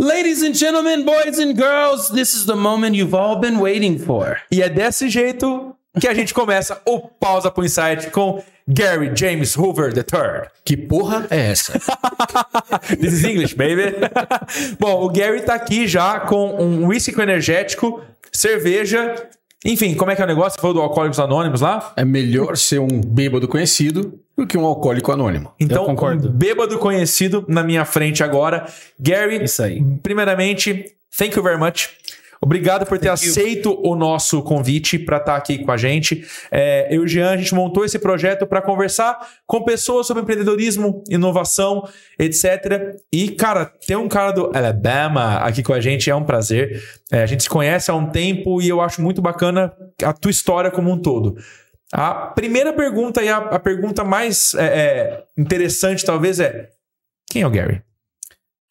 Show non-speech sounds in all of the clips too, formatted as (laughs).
Ladies and gentlemen, boys and girls, this is the moment you've all been waiting for. E é desse jeito que a gente começa o Pausa pro Insight com Gary James Hoover III. Que porra é essa? (laughs) This is English, baby. (laughs) Bom, o Gary tá aqui já com um whisky energético, cerveja. Enfim, como é que é o negócio? Você falou do Alcoólicos Anônimos lá? É melhor ser um bêbado conhecido do que um alcoólico anônimo. Então, Eu concordo. um bêbado conhecido na minha frente agora. Gary, Isso aí. primeiramente, thank you very much. Obrigado por ter aceito o nosso convite para estar aqui com a gente. É, eu e o Jean, a gente montou esse projeto para conversar com pessoas sobre empreendedorismo, inovação, etc. E, cara, ter um cara do Alabama aqui com a gente é um prazer. É, a gente se conhece há um tempo e eu acho muito bacana a tua história como um todo. A primeira pergunta e a, a pergunta mais é, é, interessante, talvez, é: quem é o Gary?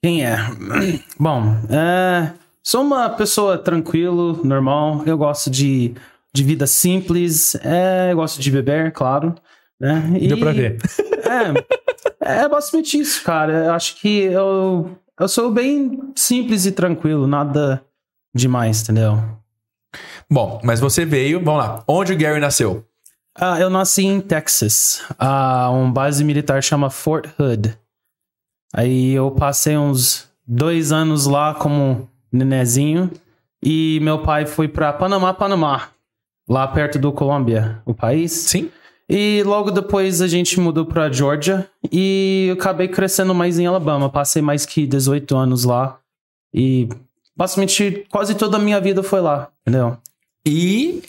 Quem é? (clears throat) Bom, é, sou uma pessoa tranquilo, normal. Eu gosto de, de vida simples. É, eu gosto de beber, claro. Né? E- Deu pra ver. (laughs) É, é basicamente isso, cara. Eu acho que eu, eu sou bem simples e tranquilo, nada demais, entendeu? Bom, mas você veio, vamos lá. Onde o Gary nasceu? Ah, eu nasci em Texas. Ah, um base militar chama Fort Hood. Aí eu passei uns dois anos lá como nenezinho. E meu pai foi pra Panamá, Panamá. Lá perto do Colômbia, o país. Sim. E logo depois a gente mudou pra Georgia. E eu acabei crescendo mais em Alabama. Passei mais que 18 anos lá. E basicamente quase toda a minha vida foi lá, entendeu? E.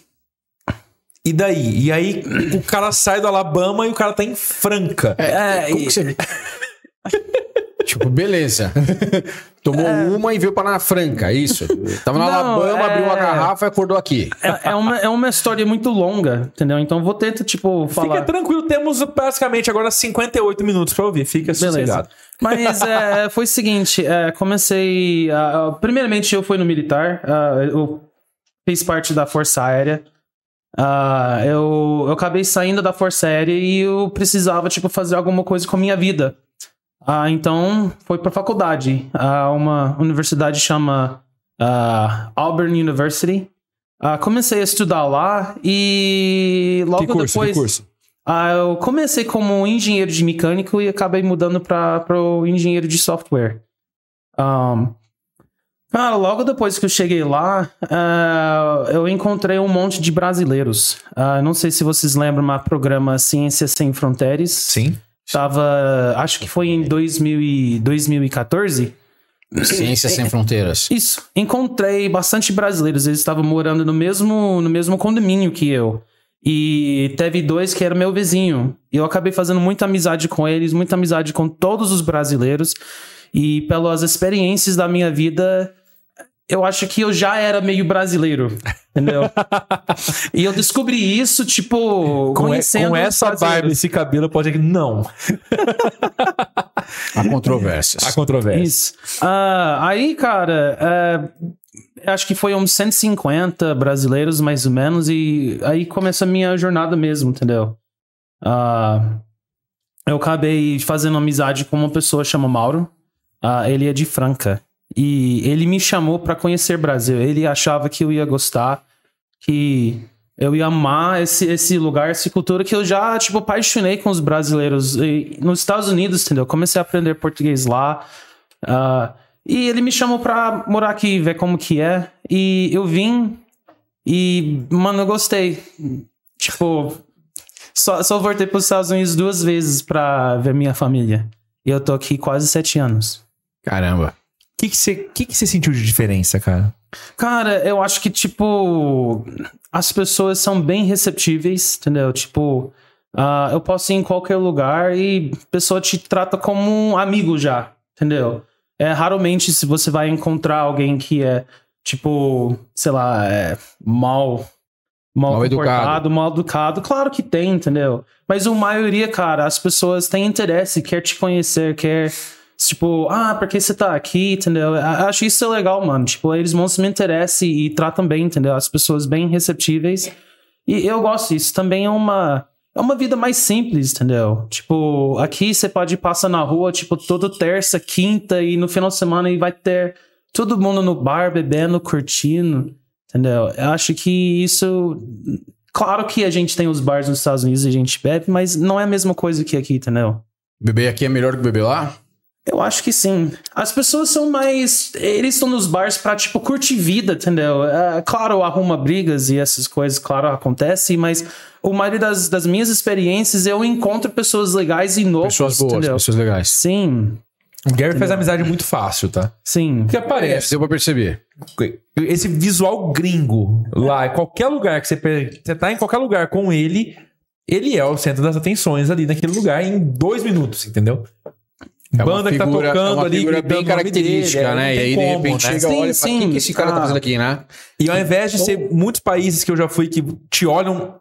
E daí? E aí o cara sai do Alabama e o cara tá em Franca. É, Como e- que você... (laughs) tipo, beleza. (laughs) Tomou uma e veio para na Franca, isso. Tava na Não, Alabama, é- abriu uma garrafa e acordou aqui. É, é uma, é uma história muito longa, entendeu? Então vou tentar, tipo, Fica falar. tranquilo, temos basicamente agora 58 minutos pra ouvir. Fica sossegado. Mas é, (laughs) foi o seguinte, é, comecei. primeiramente, eu fui no militar. eu fiz parte da Força Aérea. Ah, eu, eu acabei saindo da Força Aérea e eu precisava, tipo, fazer alguma coisa com a minha vida. Ah, então, foi pra faculdade. Ah, uma universidade chama ah, Auburn University. Ah, comecei a estudar lá e logo que curso? depois. Que curso? Ah, eu comecei como engenheiro de mecânico e acabei mudando para o engenheiro de software. Um, cara, logo depois que eu cheguei lá, ah, eu encontrei um monte de brasileiros. Ah, não sei se vocês lembram, mas programa Ciências Sem Fronteiras. Sim. Tava, acho que foi em 2000 e 2014. Ciências Sem Fronteiras. Isso. Encontrei bastante brasileiros. Eles estavam morando no mesmo, no mesmo condomínio que eu. E teve dois que era meu vizinho. E eu acabei fazendo muita amizade com eles, muita amizade com todos os brasileiros. E pelas experiências da minha vida, eu acho que eu já era meio brasileiro. Entendeu? (laughs) e eu descobri isso, tipo, Com, conhecendo com essa barba, esse cabelo, pode dizer que não. Há controvérsias. Há controvérsia. Isso. Ah, aí, cara, é, acho que foi uns 150 brasileiros, mais ou menos, e aí começa a minha jornada mesmo, entendeu? Ah, eu acabei fazendo amizade com uma pessoa chamada Mauro. Ah, ele é de Franca. E ele me chamou pra conhecer Brasil. Ele achava que eu ia gostar, que eu ia amar esse, esse lugar, essa cultura que eu já, tipo, apaixonei com os brasileiros. E nos Estados Unidos, entendeu? Comecei a aprender português lá. Ah, e ele me chamou pra morar aqui, ver como que é. E eu vim e, mano, eu gostei. Tipo, só, só voltei pros Estados Unidos duas vezes pra ver minha família. E eu tô aqui quase sete anos. Caramba. O que que você que que você sentiu de diferença, cara? Cara, eu acho que, tipo, as pessoas são bem receptíveis, entendeu? Tipo, ah, eu posso ir em qualquer lugar e a pessoa te trata como um amigo já, entendeu? É raramente se você vai encontrar alguém que é, tipo, sei lá, é mal. Mal, Mal educado. mal educado. Claro que tem, entendeu? Mas a maioria, cara, as pessoas têm interesse, quer te conhecer, quer Tipo, ah, por que você tá aqui, entendeu? Acho isso legal, mano. Tipo, eles mostram interesse e tratam bem, entendeu? As pessoas bem receptíveis. E eu gosto disso. Também é uma. é uma vida mais simples, entendeu? Tipo, aqui você pode passar na rua, tipo, toda terça, quinta e no final de semana e vai ter todo mundo no bar bebendo, curtindo, entendeu? Eu acho que isso. Claro que a gente tem os bars nos Estados Unidos e a gente bebe, mas não é a mesma coisa que aqui, entendeu? Beber aqui é melhor que beber lá? Eu acho que sim. As pessoas são mais. Eles estão nos bars pra, tipo, curtir vida, entendeu? É, claro, arruma brigas e essas coisas, claro, acontece, mas o maioria das, das minhas experiências eu encontro pessoas legais e novas. Pessoas boas, entendeu? pessoas legais. Sim, O Gary faz amizade muito fácil, tá? sim. Porque aparece. Deu pra perceber. esse visual gringo lá, em qualquer lugar que você, você tá em qualquer lugar com ele, ele é o centro das atenções ali naquele lugar em dois minutos, entendeu? É Banda que tá figura- tocando é uma ali, figura bem característica, dele, é, né? E aí, de como, repente, né? chega, Sim, olha, fala, o que, sim. que esse cara tá fazendo aqui, né? E ao invés de ser muitos países que eu já fui que te olham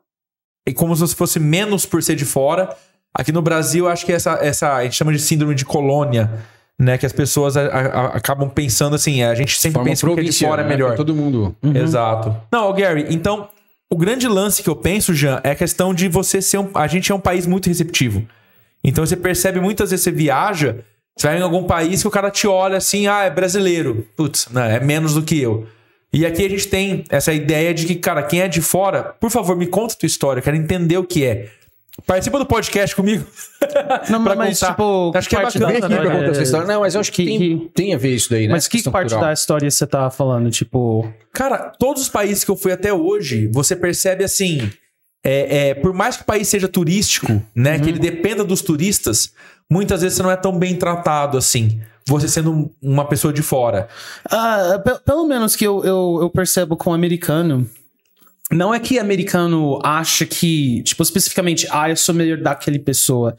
e como se fosse menos por ser de fora, aqui no Brasil acho que essa, essa a gente chama de síndrome de colônia, né? Que as pessoas a- a- acabam pensando assim, a gente sempre Forma pensa que é de fora é né? melhor. Todo mundo. Exato. Não, Gary, então, o grande lance que eu penso, Jean, é a questão de você ser um. A gente é um país muito receptivo. Então você percebe muitas vezes você viaja, você vai em algum país que o cara te olha assim, ah, é brasileiro. Putz, não, é menos do que eu. E aqui a gente tem essa ideia de que, cara, quem é de fora, por favor, me conta a tua história, eu quero entender o que é. Participa do podcast comigo. (laughs) Não, Pra mas, contar. tipo, Acho que é parte bacana, da- né? Pra contar essa é, história. Não, mas eu acho que, que- tem, que- tem a ver isso daí, né? Mas que parte cultural. da história você tá falando? Tipo. Cara, todos os países que eu fui até hoje, você percebe assim. É, é, por mais que o país seja turístico, né? Que ele dependa dos turistas, muitas vezes você não é tão bem tratado assim. Você sendo um- uma pessoa de fora. Ah, pe- pelo menos que eu, eu, eu percebo com o americano. Não é que americano acha que, tipo, especificamente, ah, eu sou melhor daquele pessoa.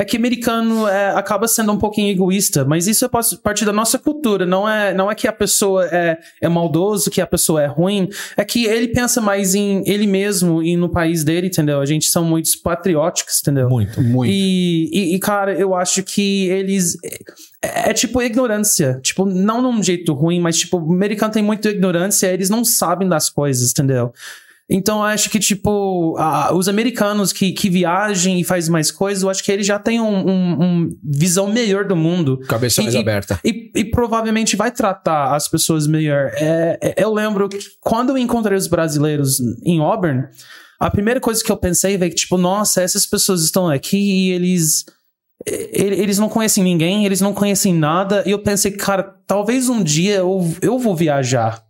É que americano é, acaba sendo um pouquinho egoísta, mas isso é parte da nossa cultura. Não é, não é que a pessoa é, é maldoso, que a pessoa é ruim. É que ele pensa mais em ele mesmo e no país dele, entendeu? A gente são muito patrióticos, entendeu? Muito. Muito. E, e, e, cara, eu acho que eles. É, é tipo ignorância. Tipo, não num jeito ruim, mas, tipo, o americano tem muita ignorância, eles não sabem das coisas, entendeu? Então, eu acho que, tipo, ah, os americanos que, que viajam e fazem mais coisas, eu acho que eles já têm uma um, um visão melhor do mundo. Cabeça mais E- e- aberta. E, e provavelmente vai tratar as pessoas melhor. É, é- eu lembro que quando eu encontrei os brasileiros em Auburn, a primeira coisa que eu pensei foi que, tipo, nossa, essas pessoas estão aqui e eles. Eles não conhecem ninguém, eles não conhecem nada. E eu pensei, cara, talvez um dia eu, eu vou viajar.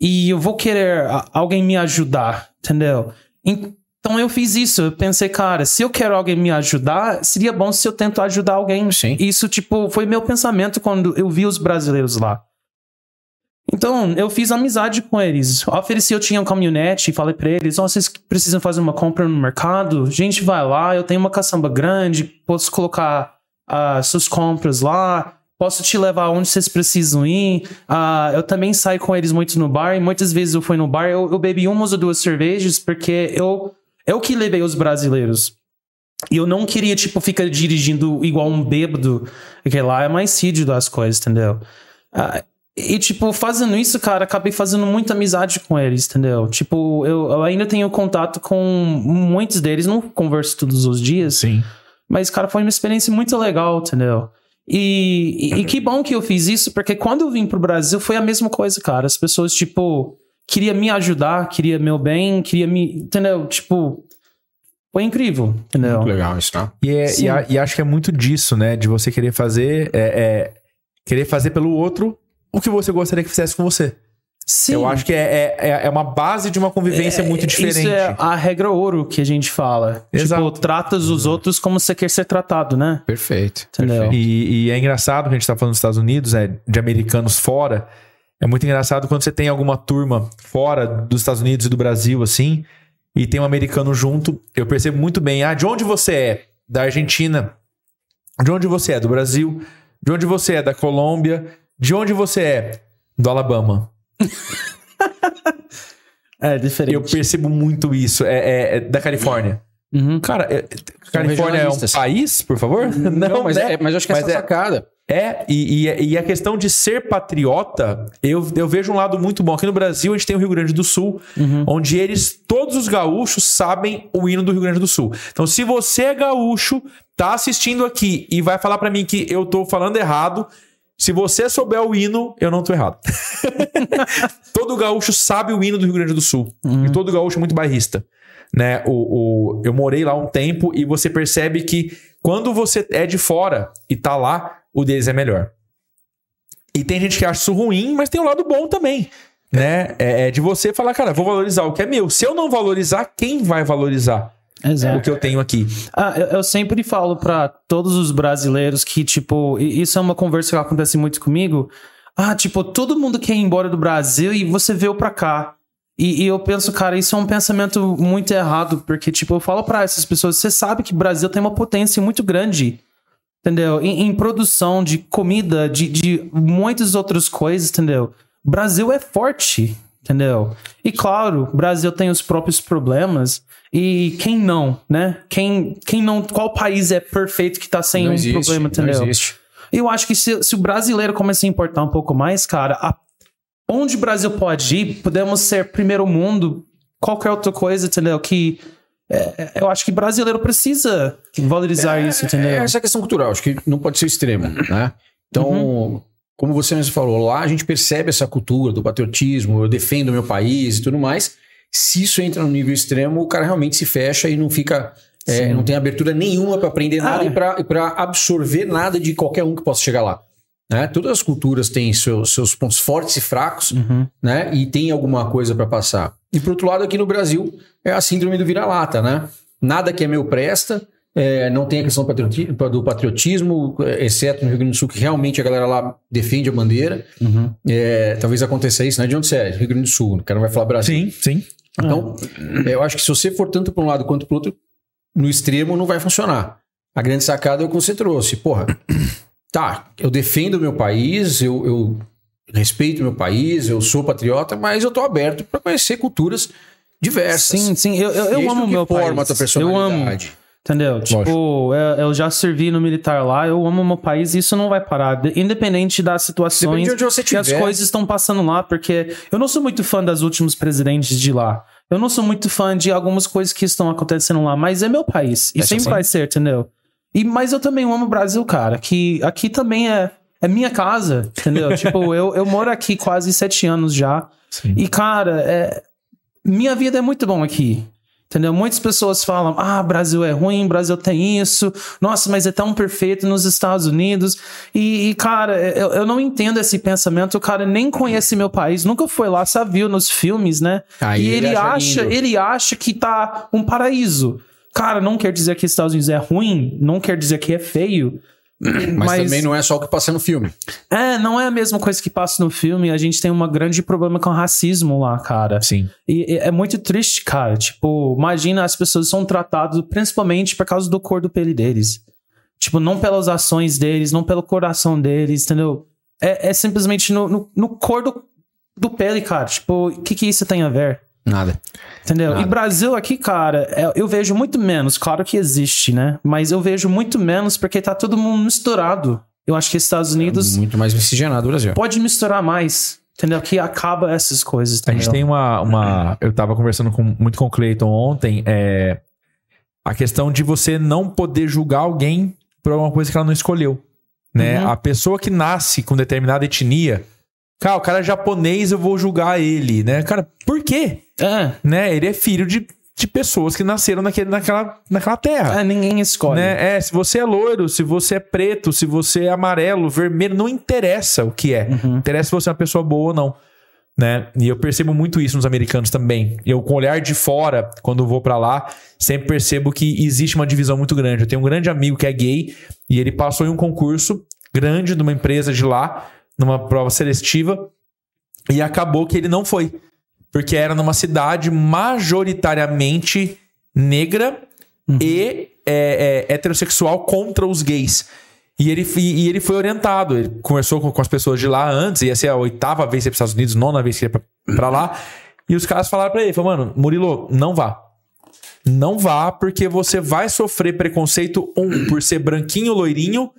E eu vou querer alguém me ajudar, entendeu? Então eu fiz isso. Eu pensei, cara, se eu quero alguém me ajudar, seria bom se eu tento ajudar alguém. Sim. Isso, tipo, foi meu pensamento quando eu vi os brasileiros lá. Então, eu fiz amizade com eles. Ofereci, eu tinha um caminhonete e falei pra eles: Ó, vocês precisam fazer uma compra no mercado? A gente vai lá, eu tenho uma caçamba grande, posso colocar ah, suas compras lá, posso te levar onde vocês precisam ir. Ah, eu também saio com eles muito no bar, e muitas vezes eu fui no bar, eu, eu bebi umas ou duas cervejas, porque eu, eu que levei os brasileiros. E eu não queria, tipo, ficar dirigindo igual um bêbado, porque lá é mais sídio das coisas, entendeu? Ah, e, tipo, fazendo isso, cara, acabei fazendo muita amizade com eles, entendeu? Tipo, eu, eu ainda tenho contato com muitos deles, não converso todos os dias, Sim. mas, cara, foi uma experiência muito legal, entendeu? E, e, e que bom que eu fiz isso, porque quando eu vim pro Brasil foi a mesma coisa, cara. As pessoas, tipo, queria me ajudar, queria meu bem, queria me. Entendeu? Tipo, foi incrível, entendeu? Muito legal isso, tá? E, é- e a- e acho que é muito disso, né? De você querer fazer. é- é, querer fazer pelo outro o que você gostaria que fizesse com você. Sim. Eu acho que é, é, é uma base de uma convivência muito diferente. Isso é a regra ouro que a gente fala. Exato. Tipo, tratas os outros como você quer ser tratado, né? Perfeito. Entendeu? E, e é engraçado que a gente tá falando dos Estados Unidos, é, de americanos fora. É muito engraçado quando você tem alguma turma fora dos Estados Unidos e do Brasil, assim, e tem um americano junto. Eu percebo muito bem. Ah, de onde você é? Da Argentina. De onde você é? Do Brasil. De onde você é? Da Colômbia. De onde você é? Do Alabama. (laughs) É diferente. Eu percebo muito isso. É, é- é da Califórnia. Uhum. Cara, é- Califórnia é um país, por favor? (laughs) Não, mas, né? é, mas eu acho que Mas essa é é- sacada. É, e, e, e, a questão de ser patriota, eu, eu vejo um lado muito bom. Aqui no Brasil, a gente tem o Rio Grande do Sul, uhum. onde eles, todos os gaúchos, sabem o hino do Rio Grande do Sul. Então, se você é gaúcho, tá assistindo aqui e vai falar para mim que eu tô falando errado, se você souber o hino, eu não tô errado. (laughs) todo gaúcho sabe o hino do Rio Grande do Sul. Uhum. E todo gaúcho é muito bairrista. Né? O, o, eu morei lá um tempo e você percebe que quando você é de fora e tá lá, o deles é melhor. E tem gente que acha isso ruim, mas tem um lado bom também. Né? É, é de você falar, cara, vou valorizar o que é meu. Se eu não valorizar, quem vai valorizar? Exato. o que eu tenho aqui. Ah, eu, eu sempre falo para todos os brasileiros que, tipo, isso é uma conversa que acontece muito comigo. Ah, tipo, todo mundo quer ir embora do Brasil e você veio pra cá. E, e, eu penso, cara, isso é um pensamento muito errado, porque, tipo, eu falo para essas pessoas, você sabe que o Brasil tem uma potência muito grande entendeu? Em, em produção de comida, de, de muitas outras coisas, entendeu? Brasil é forte, entendeu? E claro, Brasil tem os próprios problemas. E quem não, né? Quem, quem não. Qual país é perfeito que tá sem não um existe, problema, entendeu? Não existe. Eu acho que se, se o brasileiro começar a importar um pouco mais, cara, a, onde o Brasil pode ir, podemos ser primeiro mundo, qualquer outra coisa, entendeu? Que é, é, eu acho que brasileiro precisa valorizar é, isso, entendeu? É essa questão cultural, acho que não pode ser extremo, né? Então, uhum. Como você mesmo falou, lá a gente percebe essa cultura do patriotismo, eu defendo o meu país e tudo mais. Se isso entra no nível extremo, o cara realmente se fecha e não fica. É, não tem abertura nenhuma para aprender nada ah, e para absorver nada de qualquer um que possa chegar lá. Né? Todas as culturas têm seus, seus pontos fortes e fracos, uhum. né? E tem alguma coisa para passar. E por outro lado, aqui no Brasil, é a síndrome do vira-lata, né? Nada que é meu presta, é, não tem a questão do patriotismo, exceto no Rio Grande do Sul, que realmente a galera lá defende a bandeira. Uhum. É, talvez aconteça isso, né? De onde você é? Rio Grande do Sul, o cara não vai falar Brasil. Sim, sim. Então, é. eu acho que se você for tanto para um lado quanto para o outro, no extremo não vai funcionar. A grande sacada é o que você trouxe. Porra, (coughs) tá, eu defendo o meu país, eu, eu respeito o meu país, eu sou patriota, mas eu tô aberto para conhecer culturas diversas. Sim, sim, eu, eu, eu amo meu forma país. A tua. Eu amo. Entendeu? Tipo, eu, eu, já servi no militar lá, eu amo meu país e isso não vai parar. Independente das situações de onde você que as coisas estão passando lá, porque eu não sou muito fã das últimos presidentes de lá. Eu não sou muito fã de algumas coisas que estão acontecendo lá, mas é meu país. E é sempre assim? vai ser, entendeu? E, mas eu também amo o Brasil, cara. Que aqui também é, é minha casa, entendeu? (laughs) tipo, eu, eu moro aqui quase sete anos já. Sim. E, cara, é, minha vida é muito bom aqui. Entendeu? Muitas pessoas falam: ah, Brasil é ruim, Brasil tem isso, nossa, mas é tão perfeito nos Estados Unidos. E, e cara, eu, eu, não entendo esse pensamento. O cara nem conhece meu país, nunca foi lá, só viu nos filmes, né? Aí e ele, ele acha, lindo. ele acha que tá um paraíso. Cara, não quer dizer que Estados Unidos é ruim, não quer dizer que é feio. (clears throat) Mas, mas, também não é só o que passa no filme. É, não é a mesma coisa que passa no filme. A gente tem um grande problema com racismo lá, cara. Sim. E, e é muito triste, cara. Tipo, imagina as pessoas são tratadas principalmente por causa do cor do pele deles. Tipo, não pelas ações deles, não pelo coração deles, entendeu? É, é simplesmente no, no, no cor do, do pele, cara. Tipo, o que, que isso tem a ver? Nada. Entendeu? Nada. E Brasil aqui, cara, é, eu vejo muito menos. Claro que existe, né? Mas eu vejo muito menos porque tá todo mundo misturado. Eu acho que Estados Unidos. É muito mais miscigenado o Brasil. Pode misturar mais. Entendeu? Que acaba essas coisas. Entendeu? A gente tem uma. uma eu tava conversando com, muito com o Cleiton ontem. É, a questão de você não poder julgar alguém por alguma coisa que ela não escolheu. Né? Uhum. A pessoa que nasce com determinada etnia. Cara, o cara é japonês, eu vou julgar ele, né? Cara, por quê? É. Né? Ele é filho de, de pessoas que nasceram naquele, naquela, naquela terra. É, ninguém escolhe. Né? É, se você é loiro, se você é preto, se você é amarelo, vermelho, não interessa o que é. Uhum. Interessa se você é uma pessoa boa ou não. Né? E eu percebo muito isso nos americanos também. Eu, com o olhar de fora, quando vou para lá, sempre percebo que existe uma divisão muito grande. Eu tenho um grande amigo que é gay e ele passou em um concurso grande de uma empresa de lá, numa prova seletiva, e acabou que ele não foi porque era numa cidade majoritariamente negra uhum. e é, é, heterossexual contra os gays. E ele, e ele foi orientado. Ele conversou com, com, as pessoas de lá antes, ia ser a oitava vez que ia para os Estados Unidos, nona vez que ia para lá. E os caras falaram para ele: falaram, mano, Murilo, não vá. Não vá, porque você vai sofrer preconceito, um, por ser branquinho, loirinho,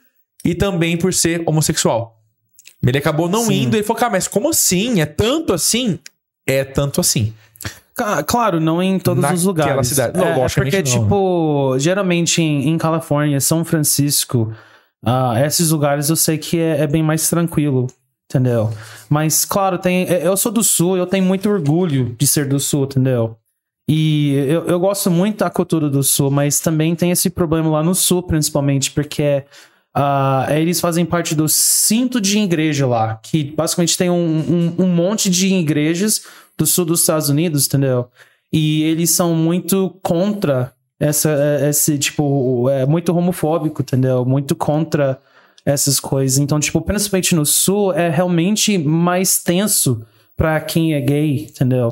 e também por ser homossexual. Ele acabou não Sim. indo e falou, cara, mas como assim? É tanto assim? É tanto assim. Claro, não em todos Naquela os lugares. cidade. Não, É, é porque, não. tipo, geralmente em, em Califórnia, São Francisco, ah, esses lugares eu sei que é, é bem mais tranquilo, entendeu? Mas, claro, tem, é, eu sou do Sul, eu tenho muito orgulho de ser do Sul, entendeu? E eu, eu gosto muito da cultura do Sul, mas também tem esse problema lá no Sul, principalmente, porque ah, eles fazem parte do cinto de igreja lá, que basicamente tem um, um, um monte de igrejas do sul dos Estados Unidos, entendeu? E eles são muito contra essa, esse, tipo, é muito homofóbico, entendeu? Muito contra essas coisas. Então, tipo, principalmente no sul, é realmente mais tenso pra quem é gay, entendeu?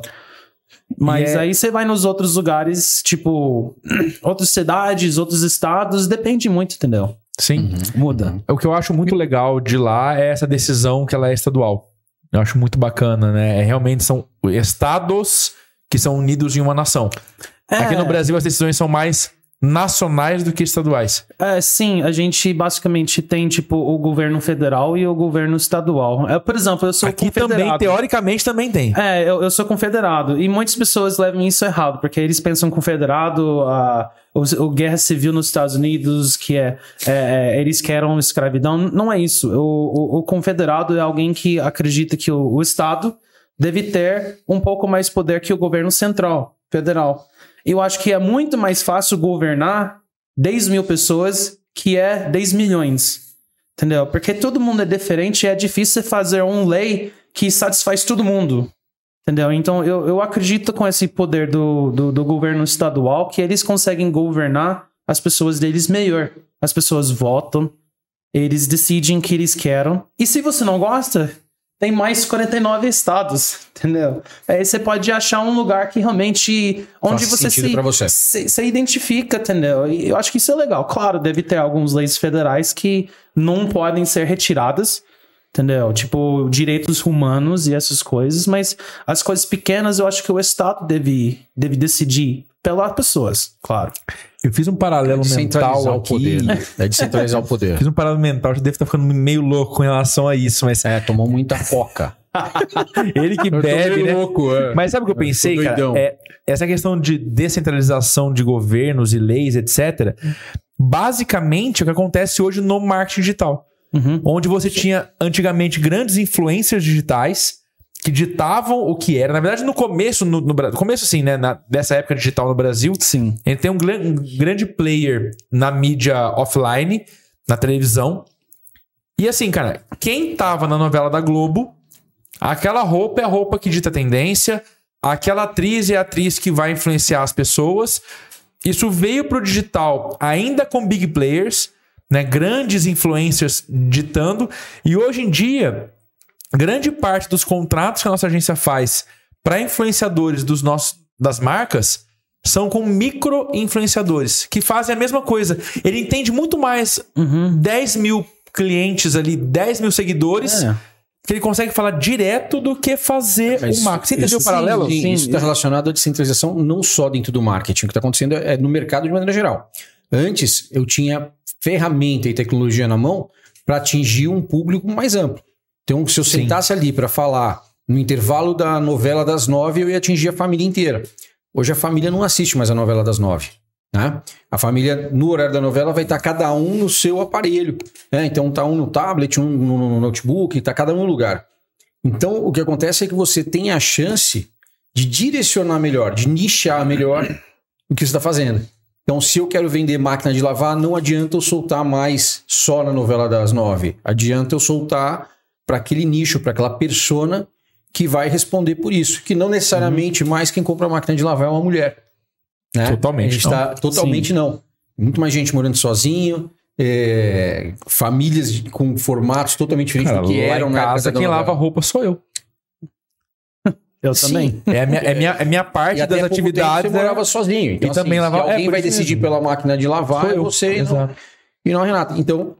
Mas é- aí você vai nos outros lugares, tipo, (clears throat) outras cidades, outros estados, depende muito, entendeu? Sim. Muda. O que eu acho muito legal de lá é essa decisão que ela é estadual. Eu acho muito bacana, né? É, realmente são estados que são unidos em uma nação. Aqui no Brasil as decisões são mais nacionais do que estaduais. É, sim, a gente basicamente tem, tipo, o governo federal e o governo estadual. É, por exemplo, eu sou Aqui também, confederado. teoricamente, também tem. É, eu, eu sou confederado. E muitas pessoas levam isso errado, porque eles pensam confederado, a o, o guerra civil nos Estados Unidos, que é, é, é, eles querem escravidão. Não é isso. O, o, o confederado é alguém que acredita que o, o Estado deve ter um pouco mais poder que o governo central, federal. Eu acho que é muito mais fácil governar 10 mil pessoas que é 10 milhões. Entendeu? Porque todo mundo é diferente e é difícil fazer uma lei que satisfaz todo mundo. Entendeu? Então eu, eu acredito com esse poder do, do, do governo estadual que eles conseguem governar as pessoas deles melhor. As pessoas votam, eles decidem o que eles querem. E se você não gosta, tem mais 49 estados, (laughs) entendeu? Aí você pode achar um lugar que realmente onde você se, você. se, se identifica, entendeu? E eu acho que isso é legal. Claro, deve ter algumas leis federais que não podem ser retiradas, entendeu? Tipo, direitos humanos e essas coisas, mas as coisas pequenas eu acho que o Estado deve, deve decidir pelas pessoas, claro. Eu fiz um paralelo Descentralizar mental o aqui. poder. né? É descentralizar o poder. Fiz um paralelo mental, já deve estar ficando meio louco com relação a isso, mas É, tomou muita coca. (laughs) ele que Eu bebe, né? louco, é. Mas sabe o que eu pensei, cara? doidão. É, essa questão de descentralização de governos e leis, etc. Basicamente, é o que acontece hoje no marketing digital. Uhum. Onde você tinha antigamente grandes influencers digitais que ditavam o que era. Na verdade, no começo, no, no começo assim, né? na- dessa época digital no Brasil, Sim. ele tem um, gran- um grande player na mídia offline, na televisão. E assim, cara, quem tava na novela da Globo, aquela roupa é a roupa que dita tendência, aquela atriz é a atriz que vai influenciar as pessoas. Isso veio pro digital ainda com big players, né, grandes influencers ditando, e hoje em dia, grande parte dos contratos que a nossa agência faz para influenciadores dos nossos das marcas são com micro influenciadores que fazem a mesma coisa. Ele entende muito mais Uhum. 10 mil clientes ali, 10 mil seguidores, É. que ele consegue falar direto do que fazer Mas o marketing. Você entendeu o paralelo? Sim, Sim. isso está relacionado à descentralização não só dentro do marketing. O que está acontecendo é no mercado de maneira geral. Antes, eu tinha ferramenta e tecnologia na mão para atingir um público mais amplo. Então, se eu Sim. sentasse ali para falar no intervalo da novela das nove, eu ia atingir a família inteira. Hoje a família não assiste mais a novela das nove. Né? A família, no horário da novela, vai estar cada um no seu aparelho. né? Então tá um no tablet, um no, no notebook, tá cada um no lugar. Então o que acontece é que você tem a chance de direcionar melhor, de nichar melhor o que você está fazendo. Então, se eu quero vender máquina de lavar, não adianta eu soltar mais só na novela das nove. Adianta eu soltar para aquele nicho, para aquela persona que vai responder por isso. Que não necessariamente mais quem compra máquina de lavar é uma mulher. Né? Totalmente A gente não. tá- totalmente não. Muito mais gente morando sozinho, é, famílias com formatos totalmente diferentes Cara, do que eram na casa, quem lava roupa sou eu. (laughs) Eu Sim. também. É a minha, é minha, é minha parte E das pouco tempo atividades. você né? morava sozinho. Então, E também assim, se é, alguém por vai decidir mesmo. pela máquina de lavar, Sou é eu. você e não, Exato. e não a Renata. Então,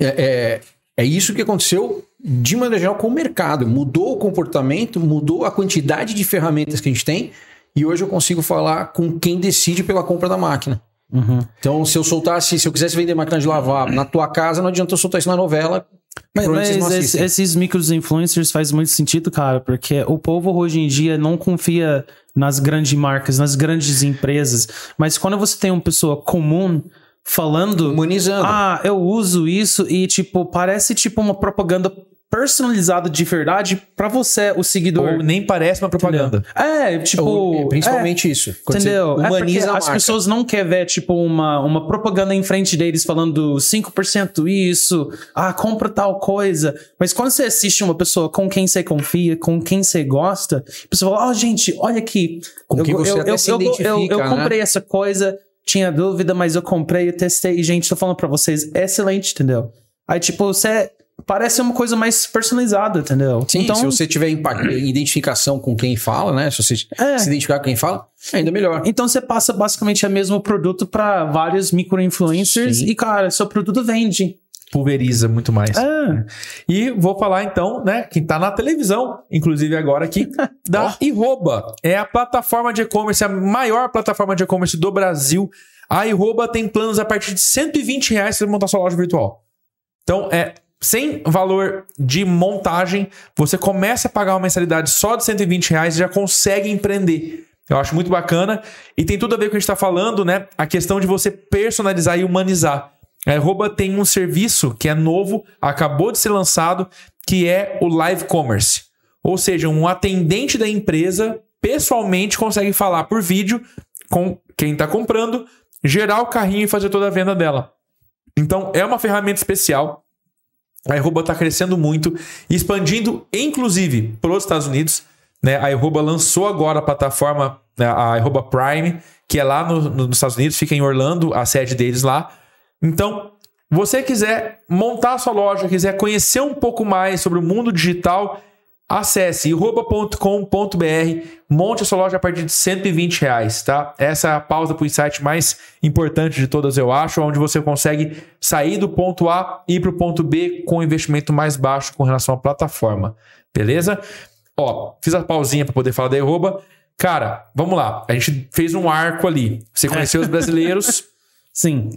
é, é, é isso que aconteceu de maneira geral com o mercado. Mudou o comportamento, mudou a quantidade de ferramentas que a gente tem e hoje eu consigo falar com quem decide pela compra da máquina. Uhum. Então, se eu soltasse, se eu quisesse vender máquina de lavar na tua casa, não adianta eu soltar isso na novela. Mas, mas esse- assistem. esses micros influencers faz muito sentido, cara, porque o povo hoje em dia não confia nas grandes marcas, nas grandes empresas. Mas quando você tem uma pessoa comum falando, Humanizando. ah, eu uso isso e tipo parece tipo uma propaganda personalizada de verdade pra você, o seguidor. Ou nem parece uma propaganda. É, tipo, Ou, principalmente isso. Quando você Entendeu? É humaniza a as pessoas não querem ver, tipo, uma, uma propaganda em frente deles falando 5% isso, ah, compra tal coisa. Mas quando você assiste uma pessoa com quem você confia, com quem você gosta, a pessoa fala, ó, gente, olha aqui. Com quem você até se eu, eu, eu né? comprei essa coisa, tinha dúvida, mas eu comprei, eu testei, e, gente, tô falando pra vocês, é excelente, entendeu? Aí, tipo, você parece uma coisa mais personalizada, entendeu? Sim, então, se você tiver (clears throat) identificação com quem fala, né? Se você É. se identificar com quem fala, ainda melhor. Então você passa basicamente o mesmo produto pra vários micro-influencers e, cara, seu produto vende. Pulveriza muito mais. É. E vou falar então, né, que tá na televisão, inclusive agora aqui, (laughs) da Iroba. É a plataforma de e-commerce, a maior plataforma de e-commerce do Brasil. A Iroba tem planos a partir de 120 reais para montar sua loja virtual. Então, é sem valor de montagem, você começa a pagar uma mensalidade só de 120 reais e já consegue empreender. Eu acho muito bacana e tem tudo a ver com o que a gente está falando, né? A questão de você personalizar e humanizar. A Arroba tem um serviço que é novo, acabou de ser lançado, que é o Live Commerce. Ou seja, um atendente da empresa pessoalmente consegue falar por vídeo com quem está comprando, gerar o carrinho e fazer toda a venda dela. Então, é uma ferramenta especial. A Arroba está crescendo muito, expandindo, inclusive, para os Estados Unidos. Né? A Arroba lançou agora a plataforma, né, a Arroba Prime, que é lá no- no- nos Estados Unidos, fica em Orlando, a sede deles lá. Então, você quiser montar a sua loja, quiser conhecer um pouco mais sobre o mundo digital, acesse irroba.com.br, monte a sua loja a partir de 120 reais, tá? Essa é a pausa para o insight mais importante de todas, eu acho, onde você consegue sair do ponto A e ir para o ponto B com um investimento mais baixo com relação à plataforma, beleza? Ó, fiz a pausinha para poder falar da Arroba. Cara, vamos lá. A gente fez um arco ali. Você conheceu os brasileiros, (laughs) Sim.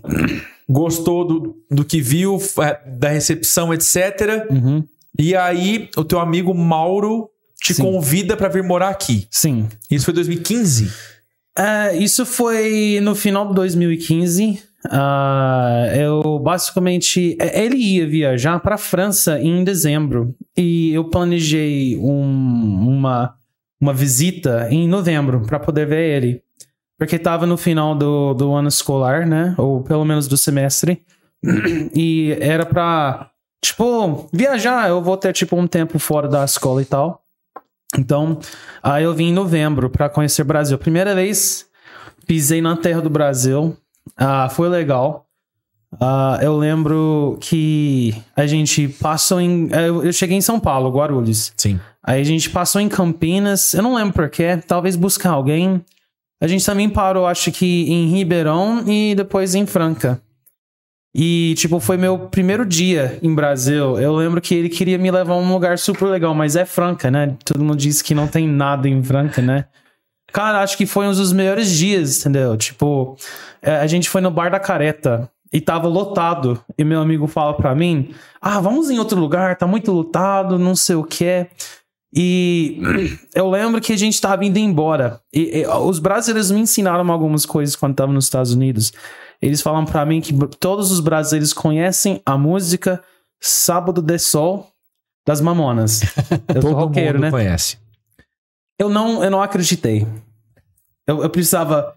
gostou do, do que viu, é, da recepção, etc. Uhum. E aí, o teu amigo Mauro te Sim. convida para vir morar aqui. Sim. Isso foi 2015. É, isso foi no final de 2015. Ah, eu basicamente. é, Ele ia viajar para França em dezembro. E eu planejei um- uma, uma visita em novembro para poder ver ele. Porque estava no final do, do ano escolar, né? Ou pelo menos do semestre. (clears throat) E era pra, tipo, viajar. Eu vou ter, tipo, um tempo fora da escola e tal. Então, aí eu vim em novembro pra conhecer o Brasil. Primeira vez, pisei na terra do Brasil. Ah, foi legal. Ah, eu lembro que a gente passou em. Eu, eu cheguei em São Paulo, Guarulhos. Sim. Aí a gente passou em Campinas, eu não lembro porquê, talvez buscar alguém. A gente também parou, acho que em Ribeirão e depois em Franca. E, tipo, foi meu primeiro dia em Brasil. Eu lembro que ele queria me levar a um lugar super legal, mas é Franca, né? Todo mundo diz que não tem nada em Franca, né? Cara, acho que foi um dos melhores dias, entendeu? Tipo, é, a gente foi no Bar da Careta e tava lotado. E meu amigo fala pra mim: Ah, vamos em outro lugar, tá muito lotado, não sei o que. E (clears throat) eu lembro que a gente tava indo embora. E, e, os brasileiros me ensinaram algumas coisas quando tava nos Estados Unidos. Eles falam pra mim que todos os brasileiros conhecem a música Sábado de Sol das Mamonas. (laughs) Eu Todo roqueiro, mundo né? conhece. Eu não, eu não acreditei. Eu, eu precisava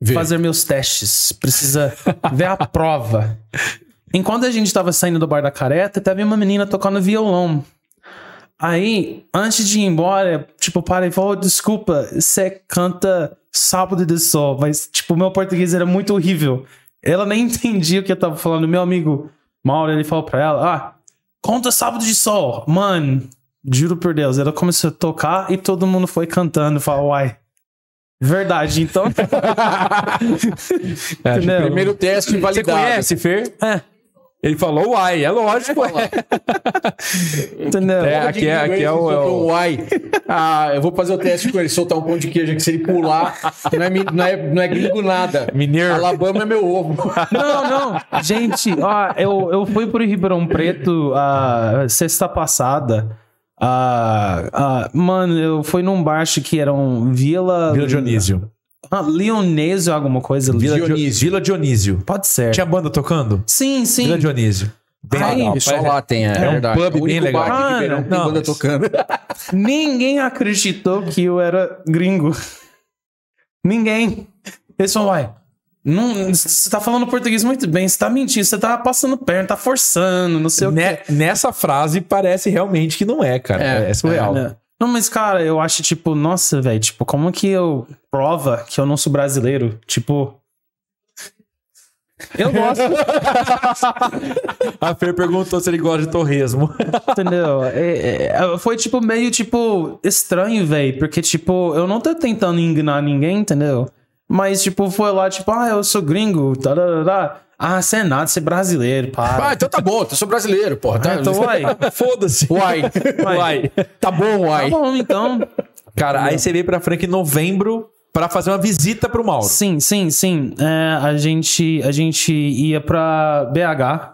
Vê. fazer meus testes. Precisa ver a prova. (laughs) Enquanto a gente tava saindo do bar da careta, teve uma menina tocando violão. Aí, antes de ir embora, tipo, para e falou: desculpa, você canta Sábado de Sol, mas, tipo, meu português era muito horrível. Ela nem (laughs) entendia o que eu tava falando. Meu amigo Mauro, ele falou pra ela: ah, conta Sábado de Sol. Mano, juro por Deus. Ela começou a tocar e todo mundo foi cantando. Falou, uai. Verdade, então. (laughs) É, Entendeu? primeiro teste Você validado. conhece, Fer? É. Ele falou uai, é lógico. (laughs) Entendeu? É, aqui é, aqui é o. é o- uai. Ah, eu vou fazer o teste com ele, soltar um pão de queijo que se ele pular, não é, não é, não é gringo nada. Mineiro. Alabama é meu ovo. Não, não. Gente, ó, eu, eu fui pro Ribeirão Preto a sexta passada. Ah, ah, mano, eu fui num acho que era um Vila. Vila Dionísio. Ah, Leonésio, alguma coisa. Vila Dionísio. Vila Dionísio. Pode ser. Tinha banda tocando? Sim, sim. Vila Dionísio. Bem Ai, legal. Só lá tem, é, É um verdade. pub o único bem legal. tem Ah, não, banda mas- tocando. (laughs) Ninguém acreditou que eu era gringo. Ninguém. Eles falaram, uai, não, você tá falando português muito bem, você tá mentindo, você tá passando perna, tá forçando, não sei o Ne- quê. nessa frase parece realmente que não é, cara. É, É, surreal. É. Não, mas, cara, eu acho, tipo, nossa, velho, tipo, como que eu prova que eu não sou brasileiro? Tipo. Eu gosto, (laughs) A Fer perguntou se ele gosta de torresmo. entendeu? É, é, foi, tipo, meio, tipo, estranho, velho, porque, tipo, eu não tô tentando enganar ninguém, entendeu? Mas, tipo, foi lá, tipo, ah, eu sou gringo, tá, tá, tá, tá. Ah, você é nada, você é brasileiro, para. Ah, então tá bom, eu sou brasileiro, porra. Tá, Ah, então, (laughs) uai. Foda-se. Uai. Uai. Tá bom, Tá uai. bom, então. Cara, aí você veio pra Franca em novembro pra fazer uma visita pro Mauro. Sim, sim, sim. É, a, gente, a gente ia pra BH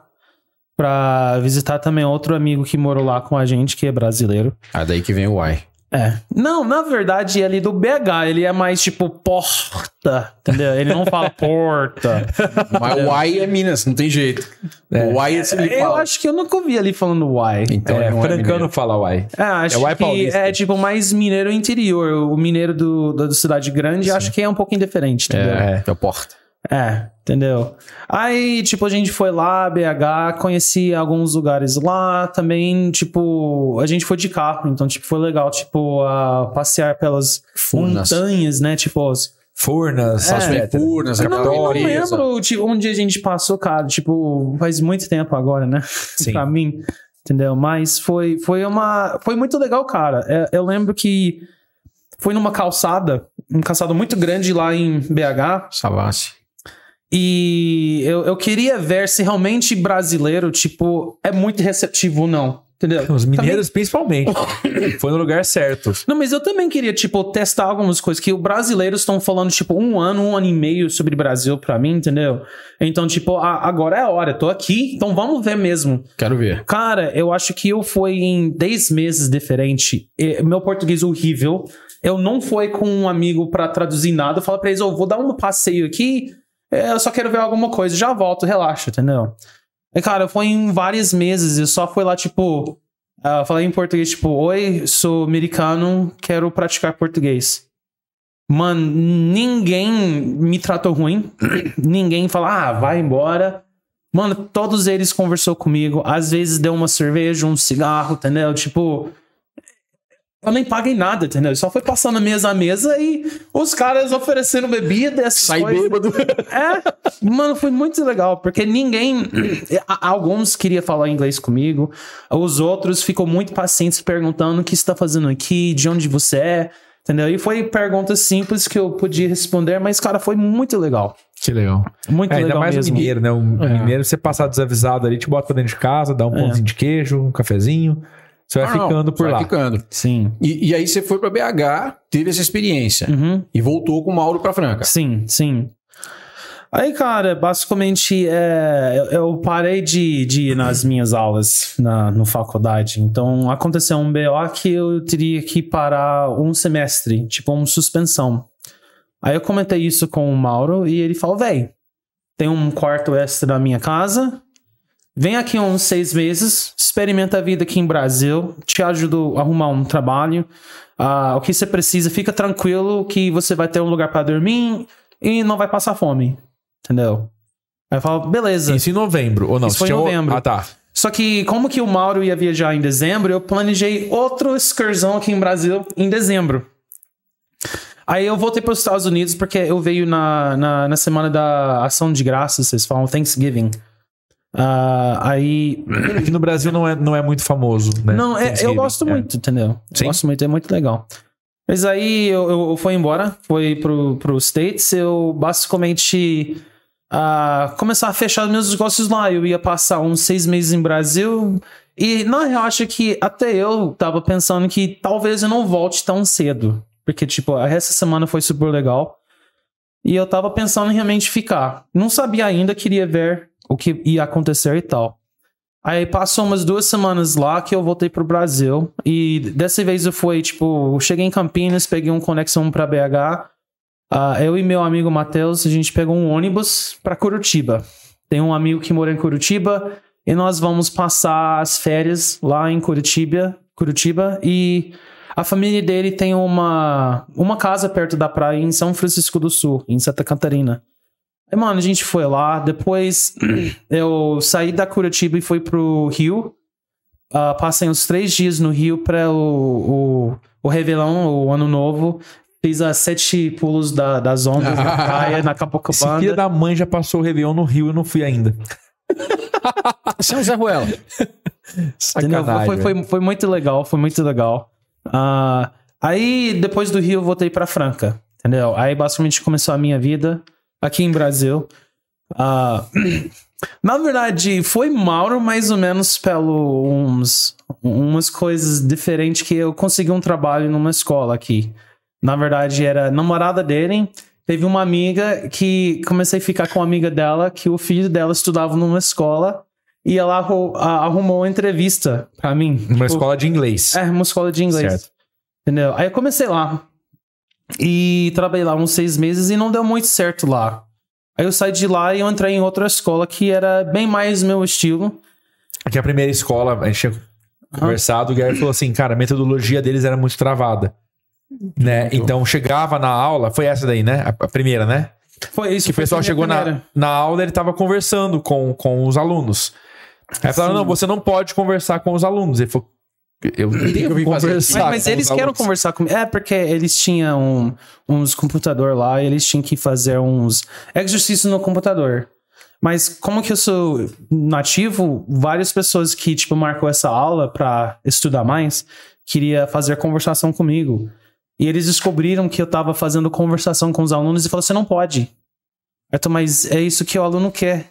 pra visitar também outro amigo que morou lá com a gente, que é brasileiro. Ah, daí que vem o uai. É. Não, na verdade, ele é do BH, ele é mais tipo porta, entendeu? Ele não fala porta. (laughs) Mas o uai é Minas, não tem jeito. O uai é ele Eu fala. acho que eu nunca ouvi ele falando uai. Então é, não é francano mineiro. fala uai. É, acho É que é tipo mais mineiro interior. O mineiro do, da cidade grande acho que é um pouquinho diferente, entendeu? É, é o porta. É, entendeu? Aí, tipo, a gente foi lá, BH, conheci alguns lugares lá. Também, tipo, a gente foi de carro, então, tipo, foi legal, tipo, a passear pelas Furnas. montanhas, né? Tipo, os- Furnas, É. Furnas, eu não, eu não lembro tipo, onde a gente passou, cara. Tipo, faz muito tempo agora, né? Sim. pra mim, entendeu? Mas foi, foi uma. Foi muito legal, cara. É, Eu lembro que foi numa calçada, um calçado muito grande lá em BH. Savassi. E eu, eu queria ver se realmente brasileiro, tipo, é muito receptivo ou não. Entendeu? Os mineiros, principalmente. (laughs) Foi no lugar certo. Não, mas eu também queria, tipo, testar algumas coisas que os brasileiros estão falando, tipo, um ano, um ano e meio sobre Brasil pra mim, entendeu? Então, tipo, a- agora é a hora, eu tô aqui, então vamos ver mesmo. Quero ver. Cara, eu acho que eu fui em 10 meses diferente. E Meu português horrível. Eu não fui com um amigo pra traduzir nada. Eu falo pra eles, eu vou dar um passeio aqui. É, Eu só quero ver alguma coisa. Já volto, relaxa, entendeu? E, cara, foi em vários meses. Eu só fui lá, tipo... ah, falei em português, tipo... Oi, sou americano, quero praticar português. Mano, ninguém me tratou ruim. (clears throat) ninguém falou, ah, vai embora. Mano, todos eles conversou comigo. Às vezes deu uma cerveja, um cigarro, entendeu? Tipo. Eu nem paguei nada, entendeu? Só foi passando mesa a mesa e os caras oferecendo bebida, essas Sai coisas. bêbado. É, mano, foi muito legal, porque ninguém. Alguns queriam falar inglês comigo, os outros ficou muito pacientes perguntando o que você tá fazendo aqui, de onde você é, entendeu? E foi perguntas simples que eu podia responder, mas, cara, foi muito legal. Que legal. Muito É, ainda legal mais mesmo. o mineiro, né? O É. mineiro, você passar desavisado ali, te bota pra dentro de casa, dá um É. pãozinho de queijo, um cafezinho. Você vai Ah, não, ficando por vai lá. ficando. Sim. E, e aí você foi pra BH, teve essa experiência. Uhum. E voltou com o Mauro pra Franca. Sim, sim. Aí, cara, basicamente, é, eu, eu parei de, de ir nas minhas aulas na no faculdade. Então, aconteceu um BO que eu teria que parar um semestre, tipo, uma suspensão. Aí eu comentei isso com o Mauro e ele falou, véi, tem um quarto extra na minha casa, vem aqui uns seis meses, experimenta a vida aqui em Brasil, te ajudo a arrumar um trabalho, ah, o que você precisa, fica tranquilo que você vai ter um lugar para dormir e não vai passar fome, entendeu? Aí eu falo, beleza. Isso em novembro, ou não? Isso foi em novembro. Ah, tá. Só que, como que o Mauro ia viajar em dezembro, eu planejei outra excursão aqui em Brasil em dezembro. Aí eu voltei para os Estados Unidos porque eu veio na, na, na semana da ação de graças, vocês falam Thanksgiving. Ah, aí. Aqui no Brasil não é, não é muito famoso, né? Não, é- eu gosto É. muito, entendeu? Sim. Eu gosto muito, é muito legal. Mas aí eu, eu fui embora, fui pro, pro States, eu basicamente a começar a fechar meus negócios lá. Eu ia passar uns seis meses em Brasil. E na real, acho que até eu tava pensando que talvez eu não volte tão cedo. Porque, tipo, essa semana foi super legal. E eu tava pensando em realmente ficar. Não sabia ainda, queria ver o que ia acontecer e tal. Aí passou umas duas semanas lá que eu voltei pro Brasil. E dessa vez eu fui, tipo, cheguei em Campinas, peguei um conexão pra BH. Uh, eu e meu amigo Matheus, a gente pegou um ônibus pra Curitiba. Tem um amigo que mora em Curitiba e nós vamos passar as férias lá em Curitiba, Curitiba e a família dele tem uma, uma casa perto da praia em São Francisco do Sul, em Santa Catarina. E, mano, a gente foi lá. Depois (clears throat) eu saí da Curitiba e fui pro Rio. Uh, passei uns três dias no Rio para o, o, o Réveillon, o Ano Novo. Fiz as sete pulos da, das ondas na (laughs) praia, na Copacabana. Esse filho da mãe já passou o Réveillon no Rio e não fui ainda. (laughs) Você é um Zé Ruela. Sacanagem, foi, foi, foi, muito legal, foi muito legal. Uh, aí, depois do Rio, eu voltei pra Franca, entendeu? Aí, basicamente, começou a minha vida aqui em Brasil. Uh, (clears throat) na verdade, foi Mauro mais ou menos pelo uns, umas coisas diferentes que eu consegui um trabalho numa escola aqui. Na verdade, era namorada dele. Teve uma amiga que comecei a ficar com uma amiga dela, que o filho dela estudava numa escola e ela arrumou uma entrevista pra mim. Uma tipo, escola de inglês. É, uma escola de inglês. Certo. Entendeu? Aí eu comecei lá. E trabalhei lá uns seis meses e não deu muito certo lá. Aí eu saí de lá e eu entrei em outra escola que era bem mais meu estilo. Aqui a primeira escola, a gente tinha conversado, o Gary falou assim, cara, a metodologia deles era muito travada. Né? Então chegava na aula, foi essa daí, né? A, primeira, né? Foi isso. Que o pessoal chegou na, na aula, ele tava conversando com, com os alunos. Aí falaram, não, você não pode conversar com os alunos. Ele falou, eu tenho que conversar. Mas, mas eles querem conversar comigo. É, porque eles tinham uns computador lá, eles tinham que fazer uns exercícios no computador. Mas como que eu sou nativo, várias pessoas que, tipo, marcou essa aula para estudar mais, queria fazer conversação comigo. E eles descobriram que eu tava fazendo conversação com os alunos e falaram, você não pode. Eu tô, mas é isso que o aluno quer.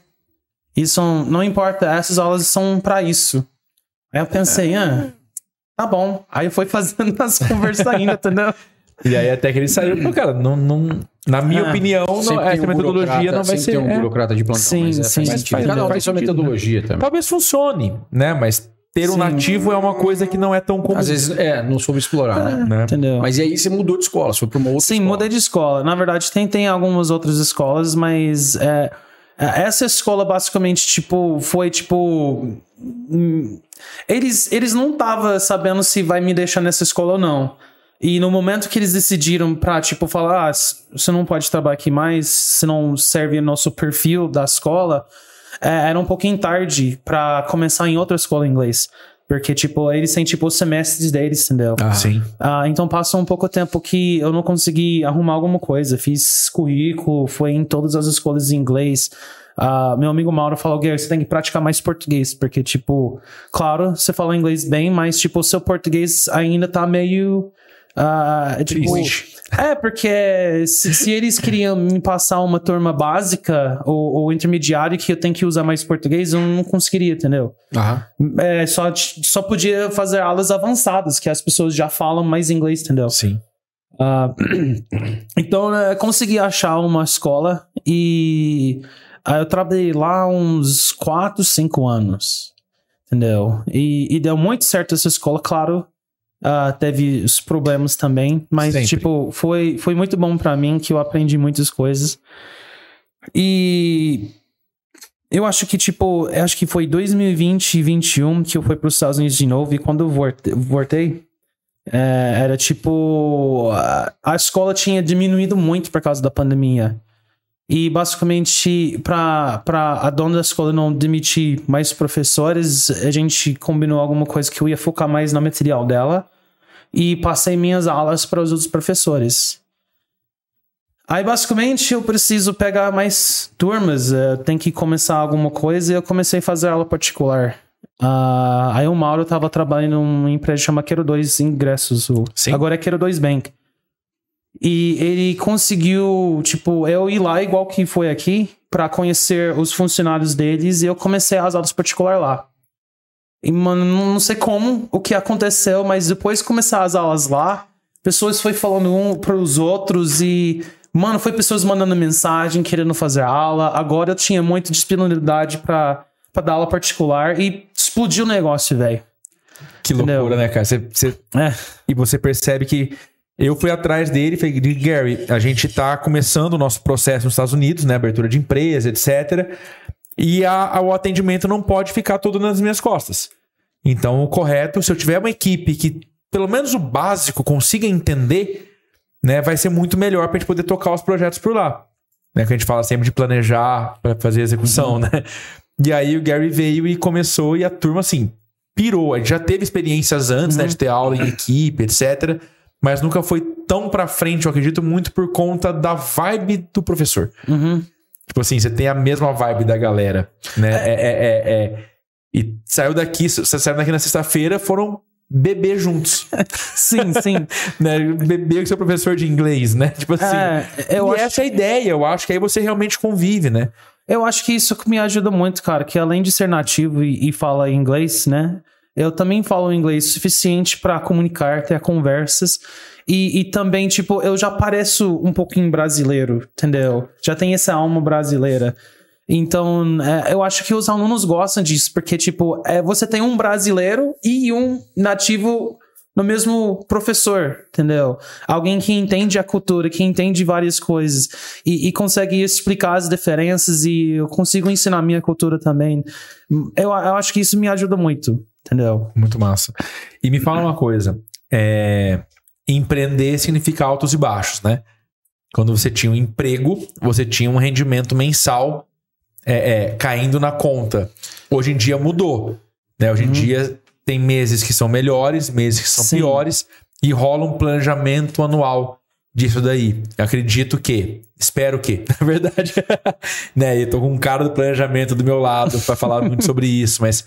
Isso não importa, essas aulas são para isso. Aí eu pensei, ah, tá bom. Aí foi fazendo as conversas ainda, entendeu? (laughs) E aí até que ele saiu, cara, não, não, na minha ah, opinião, não, essa um metodologia não vai ser. Tem um é. burocrata de plantão, sim, mas é, sim, faz, faz, faz, faz sua metodologia também. Talvez funcione, né? Mas ter um Sim. nativo é uma coisa que não é tão comum. Às vezes, é, não soube explorar, é, né? Entendeu? Mas e aí você mudou de escola, você foi para uma outra Sim, escola. mudei de escola. Na verdade, tem, tem algumas outras escolas, mas é, é essa escola basicamente, tipo, foi tipo... Hum, eles, eles não estavam sabendo se vai me deixar nessa escola ou não. E no momento que eles decidiram pra, tipo, falar, ah, você não pode trabalhar aqui mais, se não serve nosso perfil da escola é, era um pouquinho tarde para começar em outra escola inglês. Porque, tipo, eles têm, tipo, os semestres deles, entendeu? Ah, sim. Ah, então passou um pouco tempo que eu não consegui arrumar alguma coisa. Fiz currículo, foi em todas as escolas de inglês. Ah, meu amigo Mauro falou, Guilherme, você tem que praticar mais português. Porque, tipo, claro, você fala inglês bem, mas, tipo, o seu português ainda tá meio Uh, tipo, é, porque se, se, eles queriam me passar uma turma básica ou, ou, intermediária que eu tenho que usar mais português, eu não conseguiria, entendeu? Uhum. É, só, só podia fazer aulas avançadas, que as pessoas já falam mais inglês, entendeu? Sim. Uh, (clears throat) então, eu consegui achar uma escola e eu trabalhei lá uns 4, 5 anos, entendeu? E, e deu muito certo essa escola, claro Uh, teve os problemas também, mas Sempre. tipo, foi, foi muito bom para mim que eu aprendi muitas coisas. E eu acho que tipo, eu acho que foi 2020 e 2021 que eu fui para os Estados Unidos de novo e quando eu voltei, é, era tipo a, a escola tinha diminuído muito por causa da pandemia. E basicamente, para a dona da escola não demitir mais professores, a gente combinou alguma coisa que eu ia focar mais no material dela e passei minhas aulas para os outros professores. Aí, basicamente, eu preciso pegar mais turmas, uh, tem que começar alguma coisa e eu comecei a fazer aula particular. Uh, aí o Mauro estava trabalhando numa empresa chamada Quero 2 Ingressos, agora é Quero 2 Bank. E ele conseguiu, tipo, eu ir lá igual que foi aqui, para conhecer os funcionários deles e eu comecei as aulas particulares lá. E, mano, não sei como, o que aconteceu, mas depois de começar as aulas lá, pessoas foi falando um pros outros e, mano, foi pessoas mandando mensagem, querendo fazer aula. Agora eu tinha muita disponibilidade pra, pra dar aula particular e explodiu o negócio, velho. Que Entendeu? loucura, né, cara? Você, você- É. E você percebe que eu fui atrás dele e falei, Gary, a gente tá começando o nosso processo nos Estados Unidos, né? Abertura de empresa, etc. E a- a- o atendimento não pode ficar todo nas minhas costas. Então, o correto, se eu tiver uma equipe que, pelo menos o básico, consiga entender, né? Vai ser muito melhor pra gente poder tocar os projetos por lá. Né? Que a gente fala sempre de planejar para fazer a execução, né? (laughs) E aí o Gary veio e começou e a turma, assim, pirou. A gente já teve experiências antes, né? De ter aula em equipe, etc. Mas nunca foi tão pra frente, eu acredito, muito por conta da vibe do professor. Uhum. Tipo assim, você tem a mesma vibe da galera, né? É, é, é, é. E saiu daqui, você saiu daqui na sexta-feira, foram beber juntos, (laughs) Sim, sim. (laughs) né? Beber com seu professor de inglês, né? Tipo assim. É, eu e essa é a ideia, eu acho que aí você realmente convive, né? Eu acho que isso que me ajuda muito, cara, que além de ser nativo e, e falar inglês, né? Eu também falo inglês suficiente pra comunicar, ter conversas. E, e também, tipo, eu já pareço um pouquinho brasileiro, entendeu? Já tem essa alma brasileira. Então, é, eu acho que os alunos gostam disso, porque, tipo, é, você tem um brasileiro e um nativo no mesmo professor, entendeu? Alguém que entende a cultura, que entende várias coisas e, e consegue explicar as diferenças e eu consigo ensinar minha cultura também. Eu, eu acho que isso me ajuda muito, entendeu? Muito massa. E me fala uma coisa: é, empreender significa altos e baixos, né? Quando você tinha um emprego, você tinha um rendimento mensal é, é, caindo na conta. Hoje em dia mudou. Né? Hoje em dia tem meses que são melhores, meses que são Sim. piores, e rola um planejamento anual disso daí. Eu acredito que, espero que, (laughs) na verdade, (laughs) né? Eu tô com um cara do planejamento do meu lado para falar muito sobre isso, mas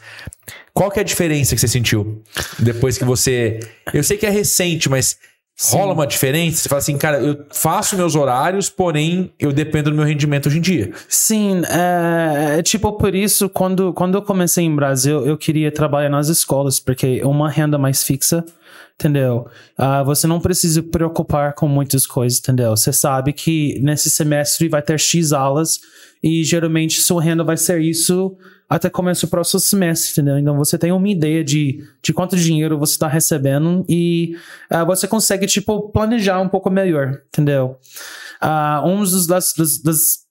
qual que é a diferença que você sentiu depois que você. Eu sei que é recente, mas rola uma diferença? Você fala assim, cara, eu faço meus horários, porém eu dependo do meu rendimento hoje em dia. Sim, é, é tipo por isso, quando, quando eu comecei em Brasil, eu queria trabalhar nas escolas, porque é uma renda mais fixa, entendeu? Ah, você não precisa preocupar com muitas coisas, entendeu? Você sabe que nesse semestre vai ter X aulas e geralmente sua renda vai ser isso até começar o próximo semestre, entendeu? Então você tem uma ideia de, de quanto dinheiro você está recebendo e ah, você consegue, tipo, planejar um pouco melhor, entendeu? Ah, um dos, das, das, das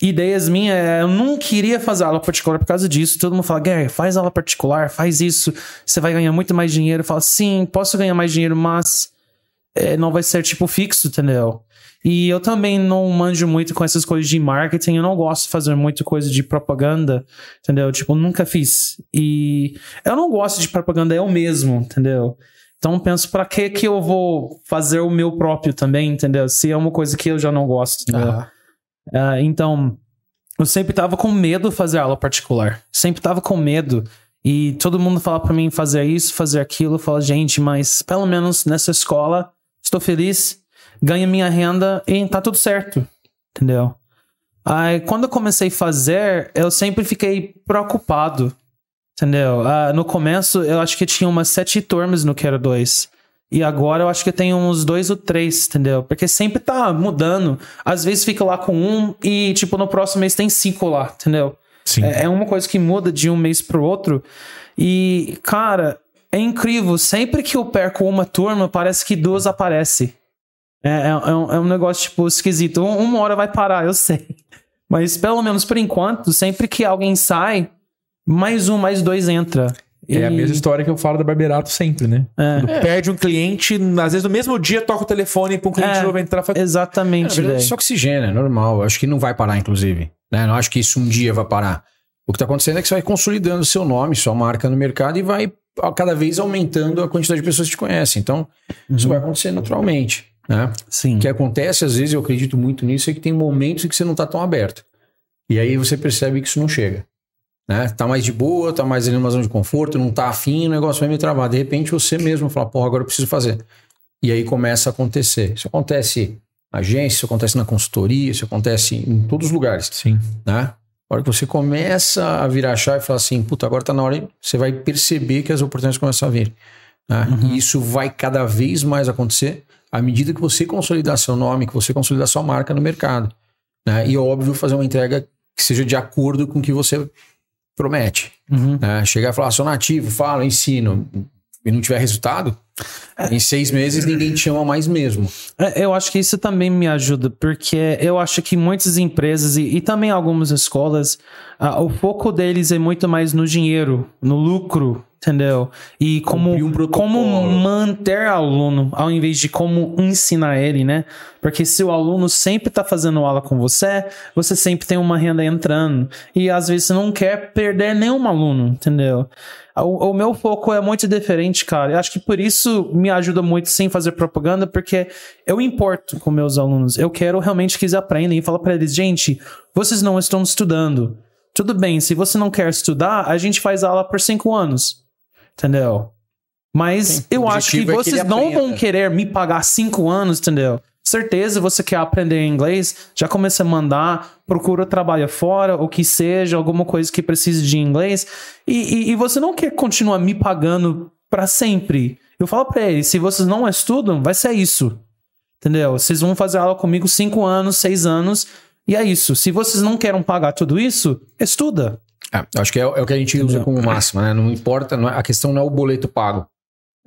ideias minhas é eu não queria fazer aula particular por causa disso. Todo mundo fala, Gary, faz aula particular, faz isso, você vai ganhar muito mais dinheiro. Eu falo, sim, posso ganhar mais dinheiro, mas é, não vai ser tipo fixo, entendeu? E eu também não manjo muito com essas coisas de marketing, eu não gosto de fazer muita coisa de propaganda, entendeu? Tipo, nunca fiz. E eu não gosto de propaganda eu mesmo, entendeu? Então penso, pra que que eu vou fazer o meu próprio também, entendeu? Se é uma coisa que eu já não gosto, entendeu? Então, eu sempre tava com medo de fazer aula particular. Sempre tava com medo. E todo mundo fala pra mim fazer isso, fazer aquilo. Eu falo, gente, mas pelo menos nessa escola, estou feliz, ganho minha renda e tá tudo certo. Entendeu? Aí, quando eu comecei a fazer, eu sempre fiquei preocupado. Entendeu? Ah, no começo, eu acho que tinha umas sete turmas no Quero 2. E agora eu acho que tem uns dois ou três, entendeu? Porque sempre tá mudando. Às vezes fica lá com um e, tipo, no próximo mês tem cinco lá, entendeu? Sim. É, é uma coisa que muda de um mês pro outro. E, cara, é incrível. Sempre que eu perco uma turma, parece que duas aparecem. É, é, é um, é um negócio, tipo, esquisito. Um- Uma hora vai parar, eu sei. Mas, pelo menos por enquanto, sempre que alguém sai, mais um, mais dois entra. É a E- mesma história que eu falo da Barberato sempre, né? É. Quando Perde um cliente, às vezes no mesmo dia toca o telefone para um cliente É. novo entrar. Fala, Exatamente, verdade, velho. isso oxigena, é normal. Eu acho que não vai parar, inclusive. Né? Não acho que isso um dia vai parar. O que está acontecendo é que você vai consolidando seu nome, sua marca no mercado e vai cada vez aumentando a quantidade de pessoas que te conhecem. Então, isso vai acontecer naturalmente. Né? Sim. O que acontece, às vezes, eu acredito muito nisso, é que tem momentos em que você não está tão aberto. E aí você percebe que isso não chega. Né? Tá mais de boa, tá mais ali numa zona de conforto, não tá afim, o negócio vai me travar. De repente você mesmo fala, porra, agora eu preciso fazer. E aí começa a acontecer. Isso acontece agência, isso acontece na consultoria, isso acontece em todos os lugares. Sim. Né? A hora que você começa a virar a chave e falar assim, puta, agora tá na hora, você vai perceber que as oportunidades começam a vir. Né? Uhum. E isso vai cada vez mais acontecer à medida que você consolidar seu nome, que você consolidar sua marca no mercado. Né? E óbvio, fazer uma entrega que seja de acordo com o que você promete. Uhum. Né? Chegar e falar, sou nativo, falo, ensino, e não tiver resultado, em seis meses ninguém te chama mais mesmo. É, Eu acho que isso também me ajuda, porque eu acho que muitas empresas e, e também algumas escolas, ah, o foco deles é muito mais no dinheiro, no lucro, entendeu? E como, um como manter o aluno, ao invés de como ensinar ele, né? Porque se o aluno sempre está fazendo aula com você, você sempre tem uma renda entrando. E às vezes você não quer perder nenhum aluno, entendeu? O, o meu foco é muito diferente, cara. Eu acho que por isso me ajuda muito sem fazer propaganda, porque eu importo com meus alunos. Eu quero realmente que eles aprendam e falar para eles, gente, vocês não estão estudando. Tudo bem, se você não quer estudar, a gente faz aula por cinco anos. Entendeu? Mas Sim, eu acho que objetivo é que vocês não vão querer me pagar cinco anos, entendeu? Certeza você quer aprender inglês, já começa a mandar, procura trabalho fora, ou que seja, alguma coisa que precise de inglês, e, e, e você não quer continuar me pagando para sempre. Eu falo para eles, se vocês não estudam, vai ser isso. Entendeu? Vocês vão fazer aula comigo cinco anos, seis anos, e é isso. Se vocês não querem pagar tudo isso, estuda. É, acho que é, é o que a gente usa como máxima, né? Não importa, não é- a questão não é o boleto pago,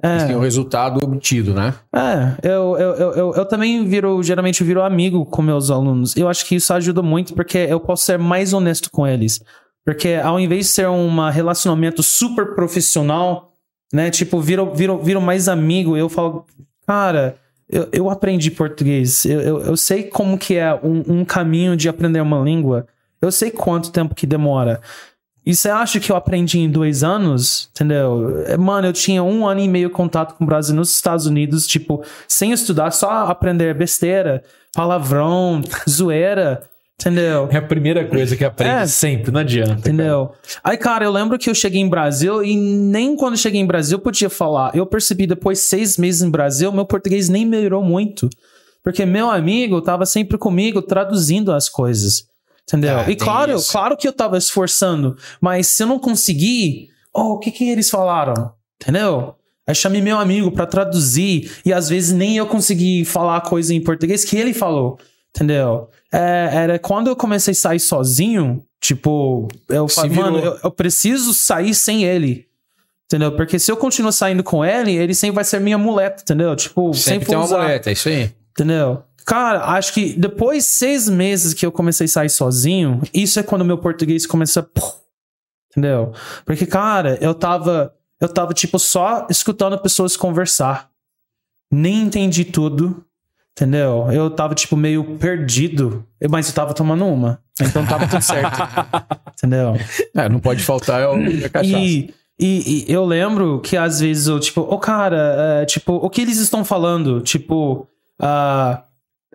mas tem o resultado obtido, né? É, eu, eu, eu, eu, eu também viro, geralmente viro amigo com meus alunos. Eu acho que isso ajuda muito porque eu posso ser mais honesto com eles. Porque ao invés de ser um relacionamento super profissional, né? Tipo, viro, viro, viro mais amigo, eu falo, cara, eu, eu aprendi português. Eu, eu, eu sei como que é um, um caminho de aprender uma língua. Eu sei quanto tempo que demora. E você acha que eu aprendi em dois anos? Entendeu? É, Mano, eu tinha um ano e meio contato com o Brasil nos Estados Unidos, tipo, sem estudar, só aprender besteira, palavrão, (laughs) zoeira, entendeu? É a primeira coisa que aprende É. sempre, não adianta. cara. Entendeu? Aí, cara, eu lembro que eu cheguei em Brasil e nem quando cheguei em Brasil eu podia falar. Eu percebi depois de seis meses em Brasil, meu português nem melhorou muito. Porque meu amigo tava sempre comigo traduzindo as coisas. Entendeu? Ah, e claro, isso. claro que eu tava esforçando, mas se eu não conseguir, oh, o que que eles falaram? Entendeu? Aí chamei meu amigo pra traduzir e às vezes nem eu consegui falar a coisa em português que ele falou. Entendeu? É, era quando eu comecei a sair sozinho, tipo, eu falei, mano, eu, eu preciso sair sem ele. Entendeu? Porque se eu continuar saindo com ele, ele sempre vai ser minha muleta, entendeu? Tipo, Sempre, sempre, tem uma boleta, é isso aí. Entendeu? Cara, acho que depois de seis meses que eu comecei a sair sozinho, isso é quando meu português começa a. Entendeu? Porque, cara, eu tava. Eu tava, tipo, só escutando pessoas conversar. Nem entendi tudo. Entendeu? Eu tava, tipo, meio perdido. Mas eu tava tomando uma. Então tava tudo certo. (laughs) entendeu? É, não pode faltar é o a cachaça. E, e, e eu lembro que às vezes eu, tipo, ô cara, é, tipo, o que eles estão falando? Tipo, ah,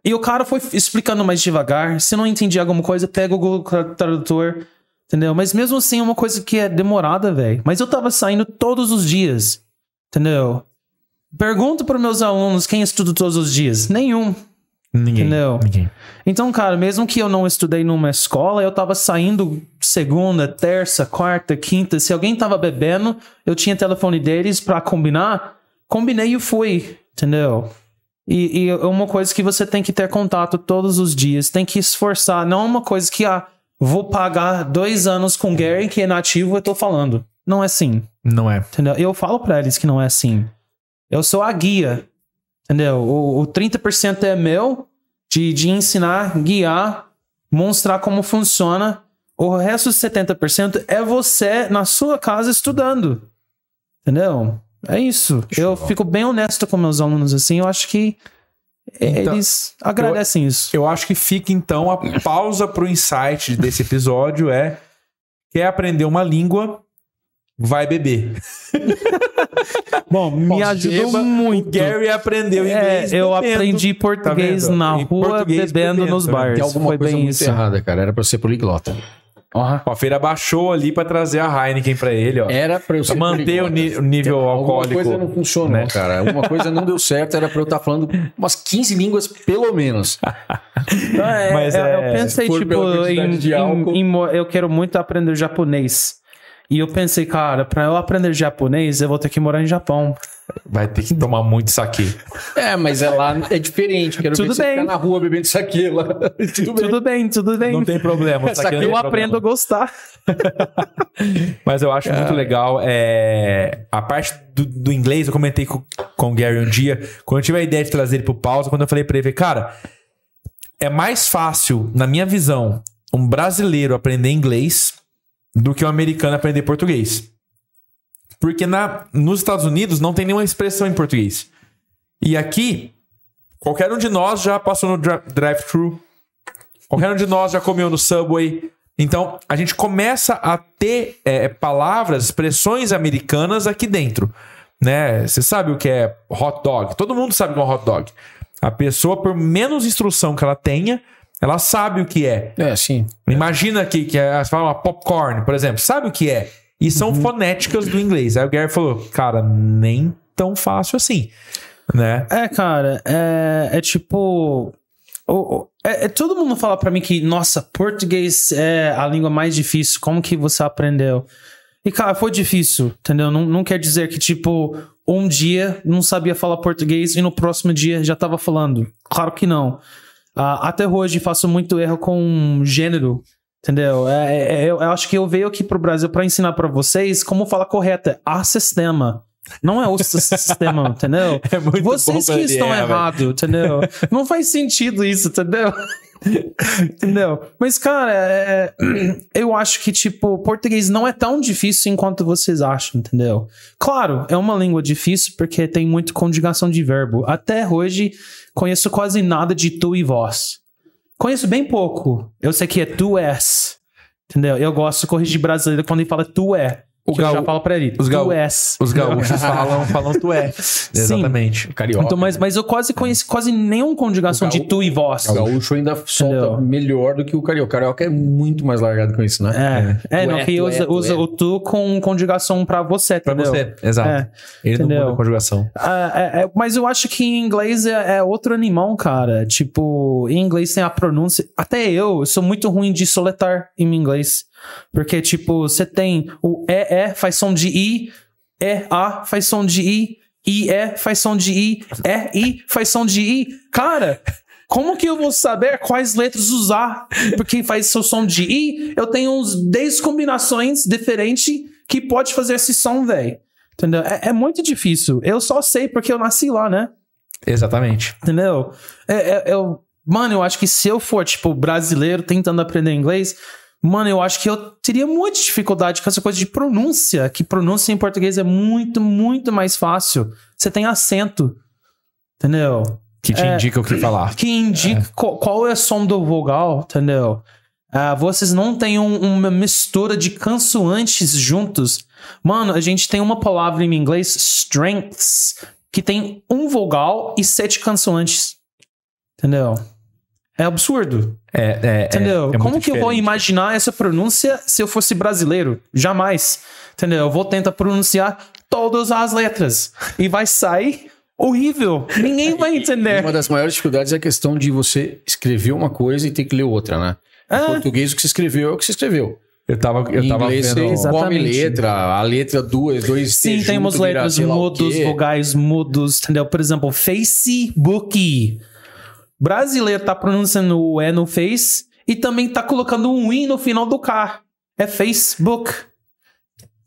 e o cara foi explicando mais devagar. Se não entendi alguma coisa, pega o Google Tradutor, entendeu? Mas mesmo assim é uma coisa que é demorada, velho. Mas eu tava saindo todos os dias, entendeu? Pergunto para meus alunos quem estuda todos os dias. Nenhum. Ninguém. Entendeu? Ninguém. Então, cara, mesmo que eu não estudei numa escola, eu tava saindo segunda, terça, quarta, quinta. Se alguém tava bebendo, eu tinha telefone deles pra combinar. Combinei e fui, entendeu? E, e é uma coisa que você tem que ter contato todos os dias, tem que esforçar. Não é uma coisa que, ah, vou pagar dois anos com Gary, que é nativo, eu tô falando. Não é assim. Não é. Entendeu? Eu falo pra eles que não é assim. Eu sou a guia. Entendeu? O, o 30% é meu de, de ensinar, guiar, mostrar como funciona. O resto dos 70% é você na sua casa estudando. Entendeu? É isso. Eu fico bem honesto com meus alunos assim. Eu acho que Então, eles agradecem isso. Eu acho que fica então a pausa pro insight desse episódio é quer aprender uma língua, vai beber. (laughs) Bom, me ajudou beba, muito. O Gary aprendeu É, inglês. eu bebendo. aprendi português Tá na rua, português bebendo bebendo, nos tá bares. Tem alguma Foi coisa bem muito isso. errada, cara. Era pra ser poliglota. Ó, Ó, a feira baixou ali pra trazer a Heineken pra ele, ó. Era pra eu Pra manter o, ni- o nível Alguma alcoólico. coisa não funcionou, né? cara. Alguma coisa não deu certo. Era pra eu estar falando umas 15 línguas, pelo menos. É, Mas é, eu pensei, tipo, em, em- em eu quero muito aprender japonês. E eu pensei, cara, pra eu aprender japonês, eu vou ter que morar em Japão. Vai ter que tomar muito saque. É, mas é lá é diferente. Quero Tudo ver você bem. ficar na rua bebendo saque lá. (laughs) Tudo bem. Tudo bem, tudo bem. Não tem problema. Essa saque não aqui tem eu problema. aprendo a gostar. (laughs) Mas eu acho muito legal. É... A parte do, do inglês, eu comentei com, com o Gary um dia, quando eu tive a ideia de trazer ele pro pausa, quando eu falei pra ele, cara, é mais fácil, na minha visão, um brasileiro aprender inglês do que um americano aprender português. Porque na, nos Estados Unidos não tem nenhuma expressão em português. E aqui, qualquer um de nós já passou no dri- drive-thru, qualquer um de nós já comeu no Subway. Então, a gente começa a ter é, palavras, expressões americanas aqui dentro. Né? Você sabe o que é hot dog? Todo mundo sabe o que é um hot dog. A pessoa, por menos instrução que ela tenha, ela sabe o que é. É, sim. Imagina que, que é, você fala uma popcorn, por exemplo. Sabe o que é? E são fonéticas do inglês. Aí o Gary falou, cara, nem tão fácil assim. Né? É, cara, é, é tipo. o- é- é- todo mundo fala pra mim que, nossa, português é a língua mais difícil. Como que você aprendeu? E, cara, foi difícil, entendeu? Não, não quer dizer que, tipo, um dia não sabia falar português e no próximo dia já tava falando. Claro que não. Ah, até hoje faço muito erro com gênero, entendeu? É, é- eu, eu acho que eu veio aqui pro Brasil pra ensinar pra vocês como falar correto. É a sistema. Não é o sistema, entendeu? (laughs) É muito Vocês bom que estão é, errados, entendeu? Não faz sentido isso, entendeu? Entendeu? Mas, cara, é- eu acho que, tipo, português não é tão difícil enquanto vocês acham, entendeu? Claro, é uma língua difícil porque tem muita conjugação de verbo. Até hoje, conheço quase nada de tu e vós. Conheço bem pouco. Eu sei que é tu és. Entendeu? Eu gosto de corrigir brasileiro quando ele fala tu é. O eu já gaú- falo pra ele. os tu gaú- és. Os gaúchos (laughs) falam, falam tu é. Exatamente. Carioca. Então, mas, mas eu quase conheci quase nenhuma conjugação O de gaú- tu e vós. O gaúcho ainda solta Entendeu? melhor do que o carioca. O carioca é muito mais largado com isso, né? É, é, Tu não, é, que tu usa, é, tu usa é. o tu com conjugação pra você, Pra entendeu? você, exato. É. Ele não Entendeu? muda a conjugação. Ah, é, é, mas eu acho que em inglês é, é outro animal, cara. Tipo, em inglês tem a pronúncia. Até eu, eu sou muito ruim de soletar em inglês. Porque, tipo, você tem o E-E faz som de I, E-A faz som de I, I-E faz som de I, E-I faz som de I. Cara, como que eu vou saber quais letras usar? Porque faz seu som de I, eu tenho uns 10 combinações diferentes que pode fazer esse som, velho. Entendeu? É, é muito difícil. Eu só sei porque eu nasci lá, né? Exatamente. Entendeu? É, é- eu, mano, eu acho que se eu for, tipo, brasileiro tentando aprender inglês, mano, eu acho que eu teria muita dificuldade com essa coisa de pronúncia. Que pronúncia em português é muito, muito mais fácil. Você tem acento. Entendeu? Que te É. indica o que falar. que indica qual, qual é o som do vogal, entendeu? Ah, vocês não têm um- uma mistura de consoantes juntos. Mano, a gente tem uma palavra em inglês, strengths, que tem um vogal e sete consoantes. Entendeu? É absurdo. É, é, Entendeu? é- é Como que eu vou diferente. imaginar essa pronúncia se eu fosse brasileiro? Jamais. Entendeu? Eu vou tentar pronunciar todas as letras. E vai sair horrível. Ninguém vai entender. Uma das maiores dificuldades é a questão de você escrever uma coisa e ter que ler outra, né? Em É. português, o que você escreveu é o que você escreveu. Eu tava, eu em tava inglês, vendo. Exatamente. letra, a letra duas, dois Sim, T tem umas junto, letras mudos, vogais mudos, entendeu? Por exemplo, Facebook. Brasileiro tá pronunciando o E no Face e também tá colocando um I no final do K. É Facebook.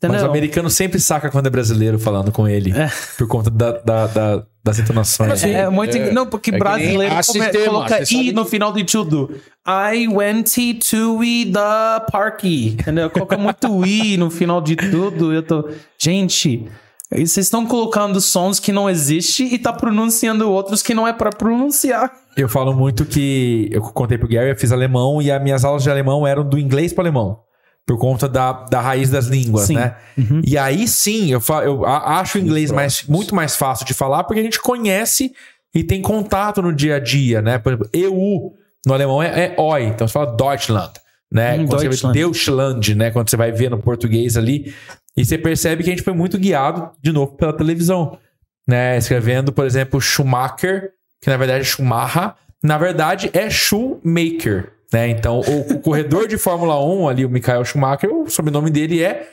Mas o Entendeu? americano sempre saca quando é brasileiro falando com ele. É. Por conta da, da- da- das entonações. É, é muito. É. Não, porque É brasileiro come- coloca I no que- final de tudo. I went to the parky. Entendeu? Coloca muito (laughs) I no final de tudo. Eu tô. Gente, vocês estão colocando sons que não existem e tá pronunciando outros que não é pra pronunciar. Eu falo muito que. Eu contei pro Gary, eu fiz alemão e as minhas aulas de alemão eram do inglês para alemão. Por conta da, da raiz das línguas, Sim. né? E aí sim, eu, eu acho o inglês mais, muito mais fácil de falar porque a gente conhece e tem contato no dia a dia, né? Por exemplo, EU no alemão é, é oi, então você fala Deutschland, né? Hum, Quando você vê Deutschland. Deutschland, né? Quando você vai ver no português ali. E você percebe que a gente foi muito guiado, de novo, pela televisão. Né? Escrevendo, por exemplo, Schumacher, que na verdade é Schumacher, na verdade é Shoemaker. Né? Então, o, o corredor de Fórmula 1 ali, o Michael Schumacher, o sobrenome dele é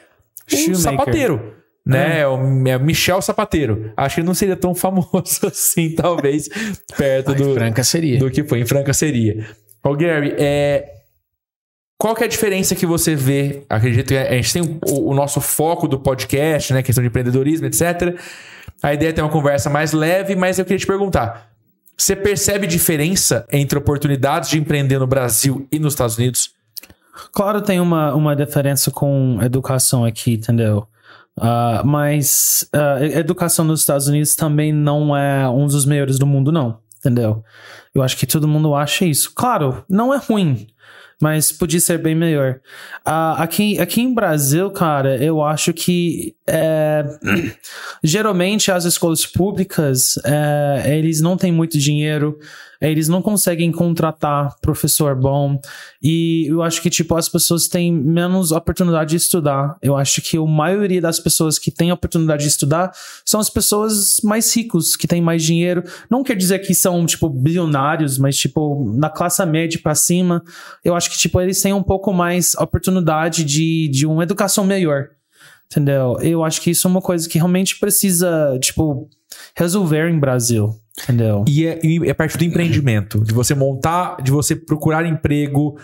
o Shoemaker. sapateiro. Né? É. o é Michel Sapateiro. Acho que ele não seria tão famoso (laughs) assim, talvez, perto Mas do, Franca seria. do que foi. Em Franca seria. Ô, Gary, é... qual que é a diferença que você vê? Acredito que a gente tem o, o nosso foco do podcast, né? Questão de empreendedorismo, etc. A ideia é ter uma conversa mais leve, mas eu queria te perguntar. Você percebe diferença entre oportunidades de empreender no Brasil e nos Estados Unidos? Claro, tem uma, uma diferença com educação aqui, entendeu? Ah, mas e- educação nos Estados Unidos também não é um dos melhores do mundo, não, entendeu? Eu acho que todo mundo acha isso. Claro, não é ruim, mas podia ser bem melhor. Ah, aqui, aqui em Brasil, cara, eu acho que é, (clears throat) geralmente as escolas públicas é, eles não têm muito dinheiro, eles não conseguem contratar professor bom e eu acho que tipo as pessoas têm menos oportunidade de estudar. Eu acho que a maioria das pessoas que têm oportunidade de estudar são as pessoas mais ricos, que têm mais dinheiro. Não quer dizer que são tipo bilionários, mas tipo na classe média para cima, eu acho que tipo eles têm um pouco mais oportunidade de, de uma educação melhor. Entendeu? Eu acho que isso é uma coisa que realmente precisa, tipo, resolver em Brasil. Entendeu? E é, e é parte do empreendimento, de você montar, de você procurar emprego,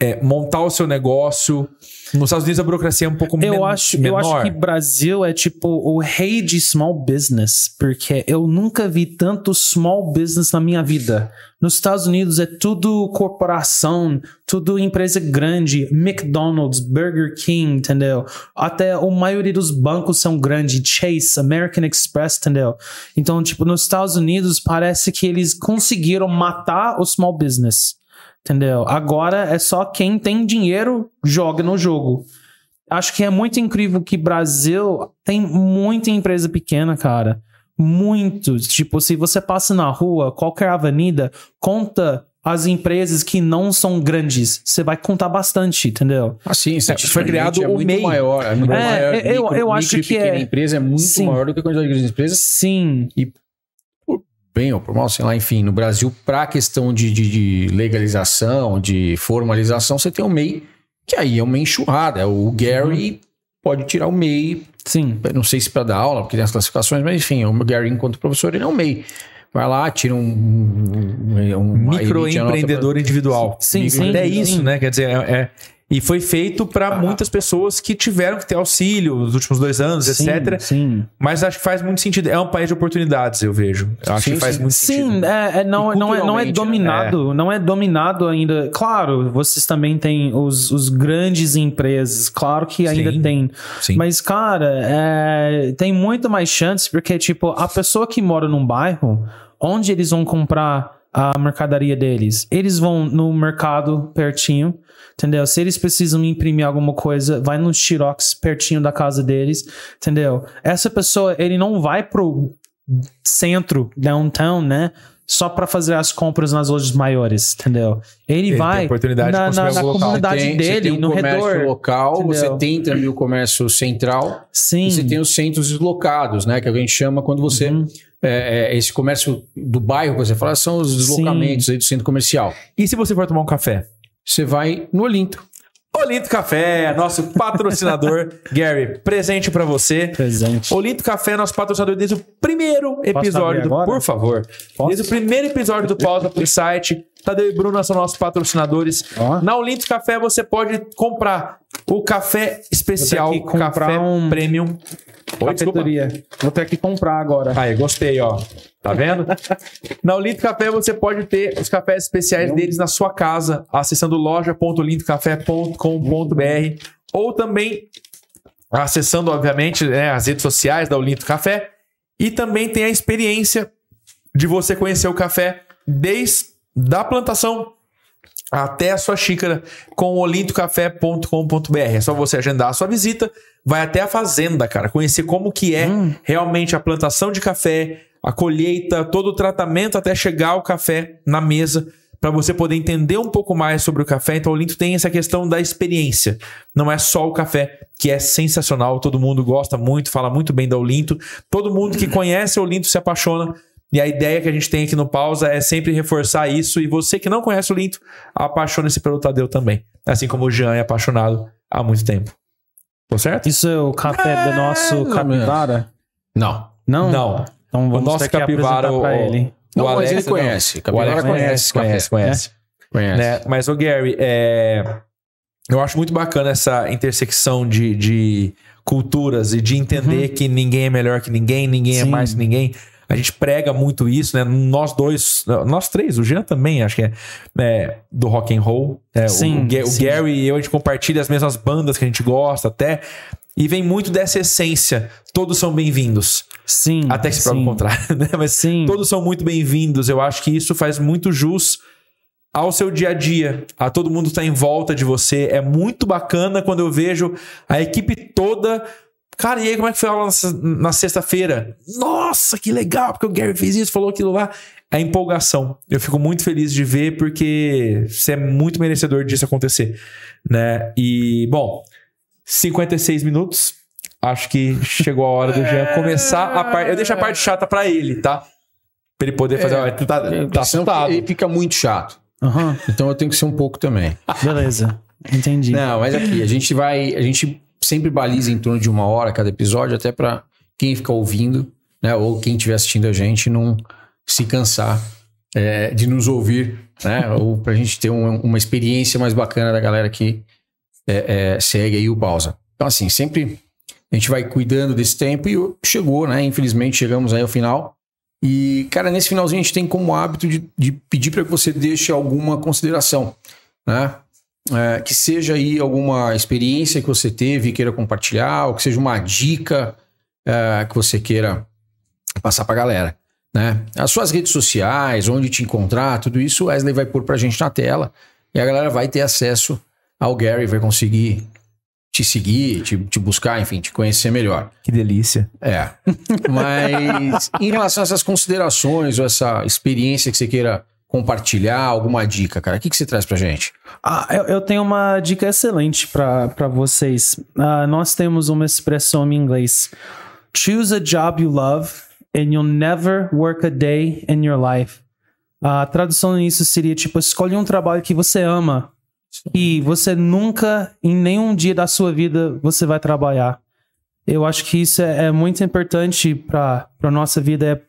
é, montar o seu negócio. Nos Estados Unidos a burocracia é um pouco men Eu acho, eu menor. acho que Brasil é tipo o rei de small business, porque eu nunca vi tanto small business na minha vida. Nos Estados Unidos é tudo corporação, tudo empresa grande, McDonald's, Burger King, entendeu? Até a maioria dos bancos são grandes, Chase, American Express, entendeu? Então, tipo, nos Estados Unidos parece que eles conseguiram matar o small business. Entendeu? Agora é só quem tem dinheiro joga no jogo. Acho que é muito incrível que Brasil tem muita empresa pequena, cara. Muito. Tipo, se você passa na rua, qualquer avenida, conta as empresas que não são grandes. Você vai contar bastante, entendeu? Assim, foi criado é o muito MEI. maior. É, muito É, maior. eu- Micro- eu acho micro e que é- empresa é muito Sim. maior do que a quantidade de grandes empresas. Sim. Bem ou por mal, sei lá, enfim, no Brasil, para a questão de, de, de legalização, de formalização, você tem o MEI, que aí é uma enxurrada. O Gary pode tirar o MEI, Sim. não sei se para dar aula, porque tem as classificações, mas enfim, o Gary, enquanto professor, ele é um MEI. Vai lá, tira um. um, um Microempreendedor individual. Sim, sim, Até isso, né? Quer dizer, é, é- e foi feito para muitas pessoas que tiveram que ter auxílio nos últimos dois anos, Sim, etc. Sim. Mas acho que faz muito sentido. É um país de oportunidades, eu vejo. Eu acho Sim, que faz sim. muito Sim, sentido. é, é, não, não, é, não é dominado, não é dominado ainda. Claro, vocês também têm os, os grandes empresas, claro que ainda Sim, tem. sim. Mas, cara, é, tem muito mais chance, porque, tipo, a pessoa que mora num bairro, onde eles vão comprar a mercadoria deles? Eles vão no mercado pertinho, entendeu? Se eles precisam imprimir alguma coisa, vai no Xerox pertinho da casa deles, entendeu? Essa pessoa, ele não vai pro centro, downtown, né? Só para fazer as compras nas lojas maiores, entendeu? Ele, Ele vai oportunidade de na, consumir na, na local. comunidade Tem- você dele, tem um no comércio redor. local, entendeu? você tem também o comércio central Sim. e você tem os centros deslocados, né? Que a gente chama quando você. Uhum. É, é, esse comércio do bairro que você fala são os deslocamentos aí do centro comercial. E se você for tomar um café? Você vai no Olinto. Olinto Café, nosso patrocinador. (laughs) Gary, presente pra você. Presente. Olinto Café, nosso patrocinador desde o primeiro episódio do. agora? Por favor. Posso? Desde o primeiro episódio do Pausa pro site. Tadeu e Bruna são nossos patrocinadores. Ó. Na Olinto Café você pode comprar o café especial, comprar café um- premium. Oi, desculpa. Cafeteria. Vou ter que comprar agora. Aí, gostei, ó. Tá vendo? (laughs) na Olinto Café você pode ter os cafés especiais deles na sua casa, acessando loja.olintocafé.com.br ou também acessando, obviamente, né, as redes sociais da Olinto Café. E também tem a experiência de você conhecer o café desde da plantação até a sua xícara com olintocafé.com.br. É só você agendar a sua visita, vai até a fazenda, cara, conhecer como que é realmente a plantação de café, a colheita, todo o tratamento até chegar o café na mesa para você poder entender um pouco mais sobre o café. Então, o Linto tem essa questão da experiência. Não é só o café, que é sensacional, todo mundo gosta muito, fala muito bem da Olinto. Todo mundo que conhece o Olinto se apaixona. E a ideia que a gente tem aqui no Pausa é sempre reforçar isso. E você que não conhece o Linto, apaixone-se pelo Tadeu também. Assim como o Jean é apaixonado há muito tempo. Tô certo? Isso é o café do nosso capivara? Não. Não? Não. Então O vamos nosso ter que capivara, o- ele. Não, O mas Alex, ele não. conhece. O Alex conhece, conhece, conhece. Conhece. né? Mas, o Gary, é... eu acho muito bacana essa intersecção de, de culturas e de entender que ninguém é melhor que ninguém, ninguém é Sim. mais que ninguém. A gente prega muito isso, né? Nós dois, nós três, o Jean também, acho que é, né, do rock and roll. É, o- Sim, o, o sim. Gary e eu, a gente compartilha as mesmas bandas que a gente gosta até. E vem muito dessa essência. Todos são bem-vindos. Sim. Até que se prove o contrário, (laughs) né? Mas Sim. todos são muito bem-vindos. Eu acho que isso faz muito jus ao seu dia a dia. A todo mundo tá em volta de você. É muito bacana quando eu vejo a equipe toda. Cara, e aí como é que foi a aula na- na sexta-feira? Nossa, que legal, porque o Gary fez isso, falou aquilo lá. A empolgação. Eu fico muito feliz de ver porque você é muito merecedor disso acontecer, né? E, bom, 56 minutos. Acho que chegou a hora do Jean começar a parte. Eu deixo a parte chata pra ele, tá? Pra ele poder fazer. É, tá, tá assustado. ele fica muito chato. Aham. Então eu tenho que ser um pouco também. Beleza. Entendi. Não, mas aqui, a gente vai. A gente sempre baliza em torno de uma hora cada episódio, até pra quem ficar ouvindo, né? Ou quem estiver assistindo a gente não se cansar é, de nos ouvir, né? (laughs) ou pra gente ter um- uma experiência mais bacana da galera que é, é, segue aí o pausa. Então, assim, sempre a gente vai cuidando desse tempo e chegou, né? Infelizmente, chegamos aí ao final. E, cara, nesse finalzinho a gente tem como hábito de, de pedir para que você deixe alguma consideração, né? É, que seja aí alguma experiência que você teve e queira compartilhar, ou que seja uma dica é, que você queira passar pra galera, né? As suas redes sociais, onde te encontrar, tudo isso o Wesley vai pôr pra gente na tela e a galera vai ter acesso ao Gary, vai conseguir te seguir, te, te buscar, enfim, te conhecer melhor. Que delícia. É. Mas em relação a essas considerações ou essa experiência que você queira compartilhar, alguma dica, cara, o que, que você traz pra gente? Ah, eu, eu tenho uma dica excelente para vocês. Ah, nós temos uma expressão em inglês: Choose a job you love and you'll never work a day in your life. A tradução nisso seria tipo: escolhe um trabalho que você ama e você nunca, em nenhum dia da sua vida, você vai trabalhar. Eu acho que isso é, é muito importante para para nossa vida. É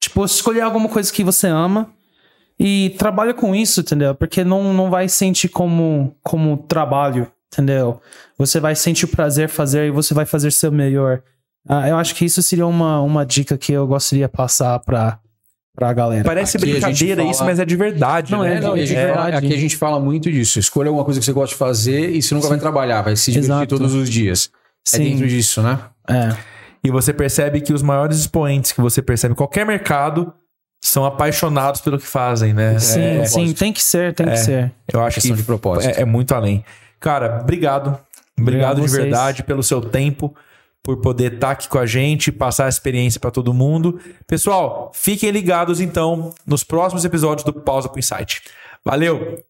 tipo escolher alguma coisa que você ama e trabalha com isso, entendeu? Porque não, não vai sentir como, como trabalho, entendeu? Você vai sentir o prazer fazer e você vai fazer seu melhor. Ah, eu acho que isso seria uma, uma dica que eu gostaria de passar pra, pra galera. Parece Aqui brincadeira fala- isso, mas é de verdade, Não, né? é, não, e a gente é verdade. aqui a gente fala muito disso. Escolha alguma coisa que você gosta de fazer e você nunca vai trabalhar, vai se divertir Exato. todos os dias. É Sim. dentro disso, né? É. E você percebe que os maiores expoentes que você percebe em qualquer mercado são apaixonados pelo que fazem, né? Sim, É, sim, tem que ser, tem que ser. eu acho que de propósito. é, é muito além. Cara, obrigado. Obrigado, Obrigado de vocês. verdade pelo seu tempo, por poder estar aqui com a gente, passar a experiência para todo mundo. Pessoal, fiquem ligados então nos próximos episódios do Pausa pro Insight. Valeu!